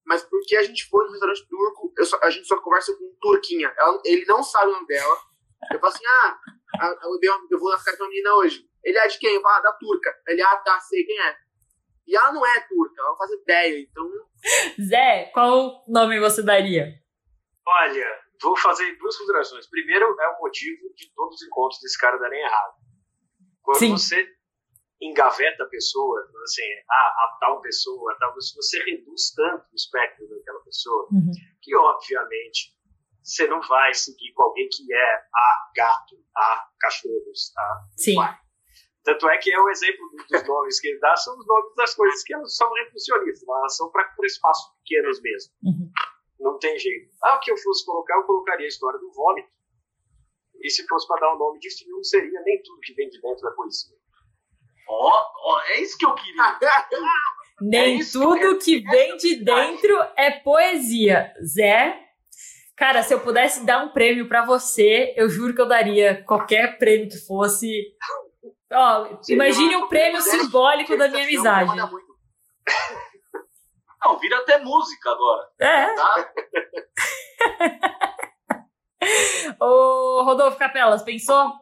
mas porque a gente foi no restaurante turco, só, a gente só conversa com turquinha. Ela, ele não sabe o nome dela. Eu falo assim, ah, eu, eu vou na casa de uma menina hoje. Ele é de quem? Eu falo, ah, da turca. Ele, ah, tá, sei quem é. E ela não é turca, ela faz ideia, então... Zé, qual nome você daria? Olha, vou fazer duas considerações. Primeiro, é o motivo de todos os encontros desse cara darem errado. Quando Sim. você engaveta a pessoa, assim, a, a tal pessoa, a tal você reduz tanto o espectro daquela pessoa, uhum. que obviamente você não vai seguir com alguém que é a gato, a cachorros, a Sim. pai. Tanto é que é o exemplo dos nomes que ele dá, são os nomes das coisas que elas são reducionistas, elas são para espaços pequenos mesmo. Uhum. Não tem jeito. Ah, o que eu fosse colocar, eu colocaria a história do vômito. E se fosse para dar o um nome de filme, seria nem tudo que vem de dentro da poesia. Ó, oh, oh, é isso que eu queria. nem é tudo que, que vem de dentro é poesia. Zé, cara, se eu pudesse dar um prêmio para você, eu juro que eu daria qualquer prêmio que fosse. Ó, imagine um prêmio simbólico da minha amizade. Não, vira até música agora. É. Tá? Ô, Rodolfo Capelas, pensou?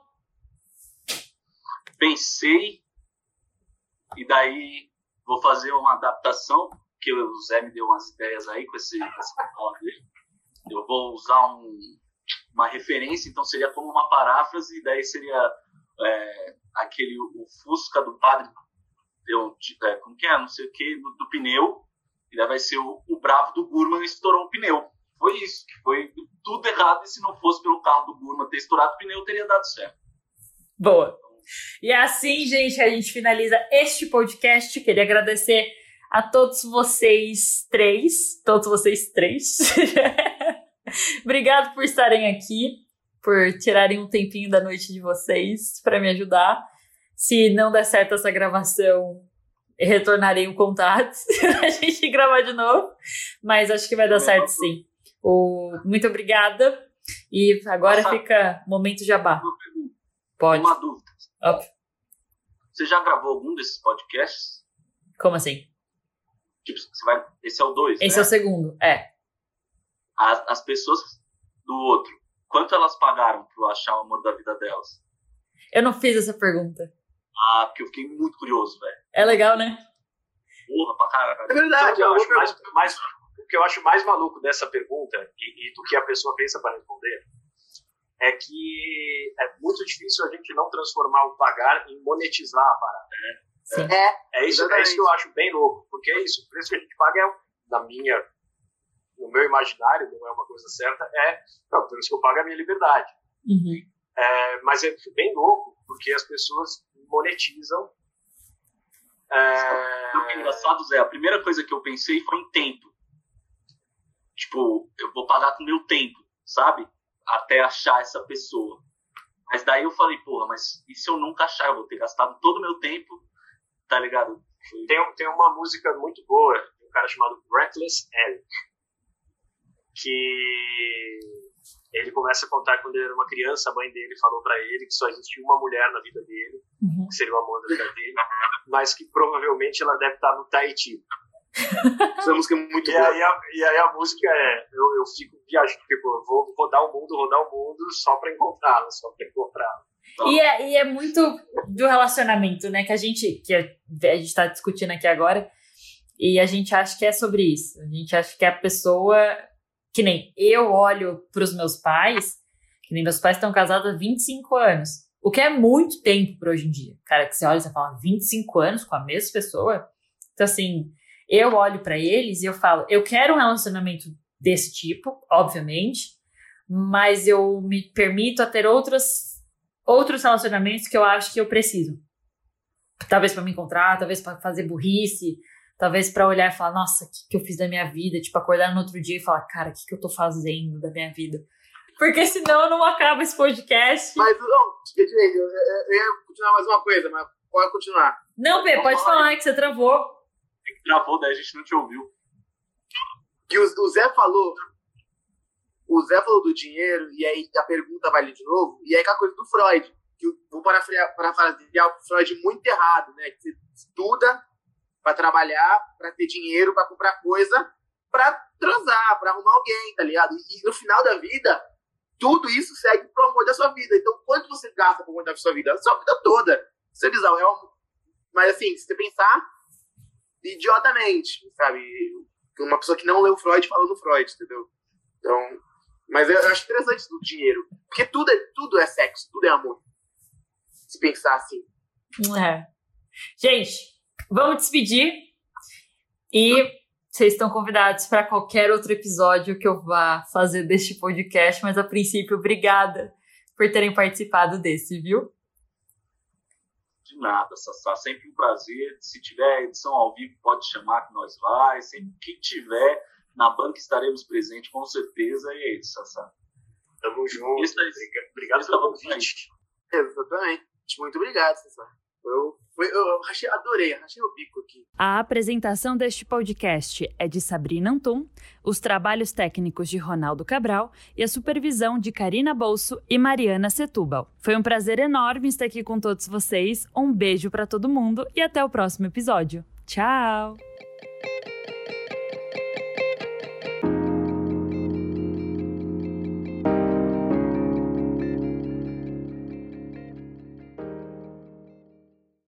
Pensei. E daí vou fazer uma adaptação, que o Zé me deu umas ideias aí com esse, essa dele. Eu vou usar um, uma referência, então seria como uma paráfrase, e daí seria é, aquele o Fusca do padre, deu, é, como que é, não sei o que, do, do pneu, e daí vai ser o, o bravo do Burman estourou o pneu. Foi isso, foi tudo errado, e se não fosse pelo carro do Burman ter estourado o pneu, teria dado certo. Boa. E é assim, gente, a gente finaliza este podcast. Queria agradecer a todos vocês três, todos vocês três. Obrigado por estarem aqui, por tirarem um tempinho da noite de vocês para me ajudar. Se não der certo essa gravação, retornarei o contato a gente gravar de novo. Mas acho que vai dar certo sim. O, muito obrigada. E agora Nossa. fica momento jabá. Pode. Uma dúvida. Óbvio. Você já gravou algum desses podcasts? Como assim? Tipo, você vai. Esse é o dois. Esse né? é o segundo, é. As, as pessoas do outro, quanto elas pagaram para achar o amor da vida delas? Eu não fiz essa pergunta. Ah, porque eu fiquei muito curioso, velho. É legal, né? Porra, pra caralho. É verdade, eu acho mais, mais, o que eu acho mais maluco dessa pergunta e, e do que a pessoa pensa para responder é que é muito difícil a gente não transformar o pagar em monetizar a parada, né? Sim. É, é, isso, é isso que eu acho bem louco, porque é isso, o preço que a gente paga é, na minha, no meu imaginário, não é uma coisa certa, é, não, o preço que eu pago é a minha liberdade. Uhum. É, mas é bem louco, porque as pessoas monetizam. É... O que é engraçado, Zé, a primeira coisa que eu pensei foi em tempo. Tipo, eu vou pagar com meu tempo, sabe? Até achar essa pessoa. Mas daí eu falei, porra, mas e se eu nunca achar? Eu vou ter gastado todo o meu tempo, tá ligado? Tem, tem uma música muito boa, de um cara chamado Reckless Eric, que ele começa a contar quando ele era uma criança, a mãe dele falou para ele que só existia uma mulher na vida dele, uhum. que seria o amor da vida dele, mas que provavelmente ela deve estar no Tahiti. Essa música é muito e boa. Aí a, e aí a música é, eu, eu fico viajando, tipo, vou rodar o mundo, rodar o mundo só pra encontrá-la, só pra encontrá-la. E é, e é muito do relacionamento, né? Que a gente, que a, a gente tá discutindo aqui agora, e a gente acha que é sobre isso. A gente acha que a pessoa que nem eu olho para os meus pais, que nem meus pais estão casados há 25 anos. O que é muito tempo para hoje em dia. Cara, que você olha e você fala 25 anos com a mesma pessoa. Então, assim, eu olho para eles e eu falo, eu quero um relacionamento desse tipo, obviamente, mas eu me permito a ter outros outros relacionamentos que eu acho que eu preciso. Talvez para me encontrar, talvez para fazer burrice, Talvez para olhar e falar, nossa, o que, que eu fiz da minha vida? Tipo, acordar no outro dia e falar, cara, o que, que eu tô fazendo da minha vida? Porque senão não acaba esse podcast. Mas, não, eu, eu ia continuar mais uma coisa, mas pode continuar. Não, Pê, pode falar, falar que você travou. Que travou, daí a gente não te ouviu. Que o, o Zé falou, o Zé falou do dinheiro, e aí a pergunta vai ali de novo, e aí com a coisa do Freud, que eu vou parafrasear o Freud muito errado, né? Que você estuda para trabalhar, para ter dinheiro, para comprar coisa, para transar, para arrumar alguém, tá ligado? E, no final da vida, tudo isso segue pro amor da sua vida. Então, quanto você gasta pro amor da sua vida? A sua vida toda. Isso é bizarro. É um... Mas, assim, se você pensar idiotamente, sabe? Uma pessoa que não leu Freud falando Freud, entendeu? Então, mas eu acho interessante do dinheiro. Porque tudo é, tudo é sexo, tudo é amor. Se pensar assim. É. Gente, Vamos despedir. E vocês estão convidados para qualquer outro episódio que eu vá fazer deste podcast, mas a princípio, obrigada por terem participado desse, viu? De nada, Sassá. Sempre um prazer. Se tiver edição ao vivo, pode chamar que nós vai. Sempre que tiver na banca estaremos presentes, com certeza. E é isso, Sassá. Tamo junto. Isso aí. Obrigado pelo convite. Exatamente. Muito obrigado, Sassá. Eu eu achei, adorei, achei o bico aqui. A apresentação deste podcast é de Sabrina Antum, os trabalhos técnicos de Ronaldo Cabral e a supervisão de Karina Bolso e Mariana Setúbal. Foi um prazer enorme estar aqui com todos vocês. Um beijo para todo mundo e até o próximo episódio. Tchau!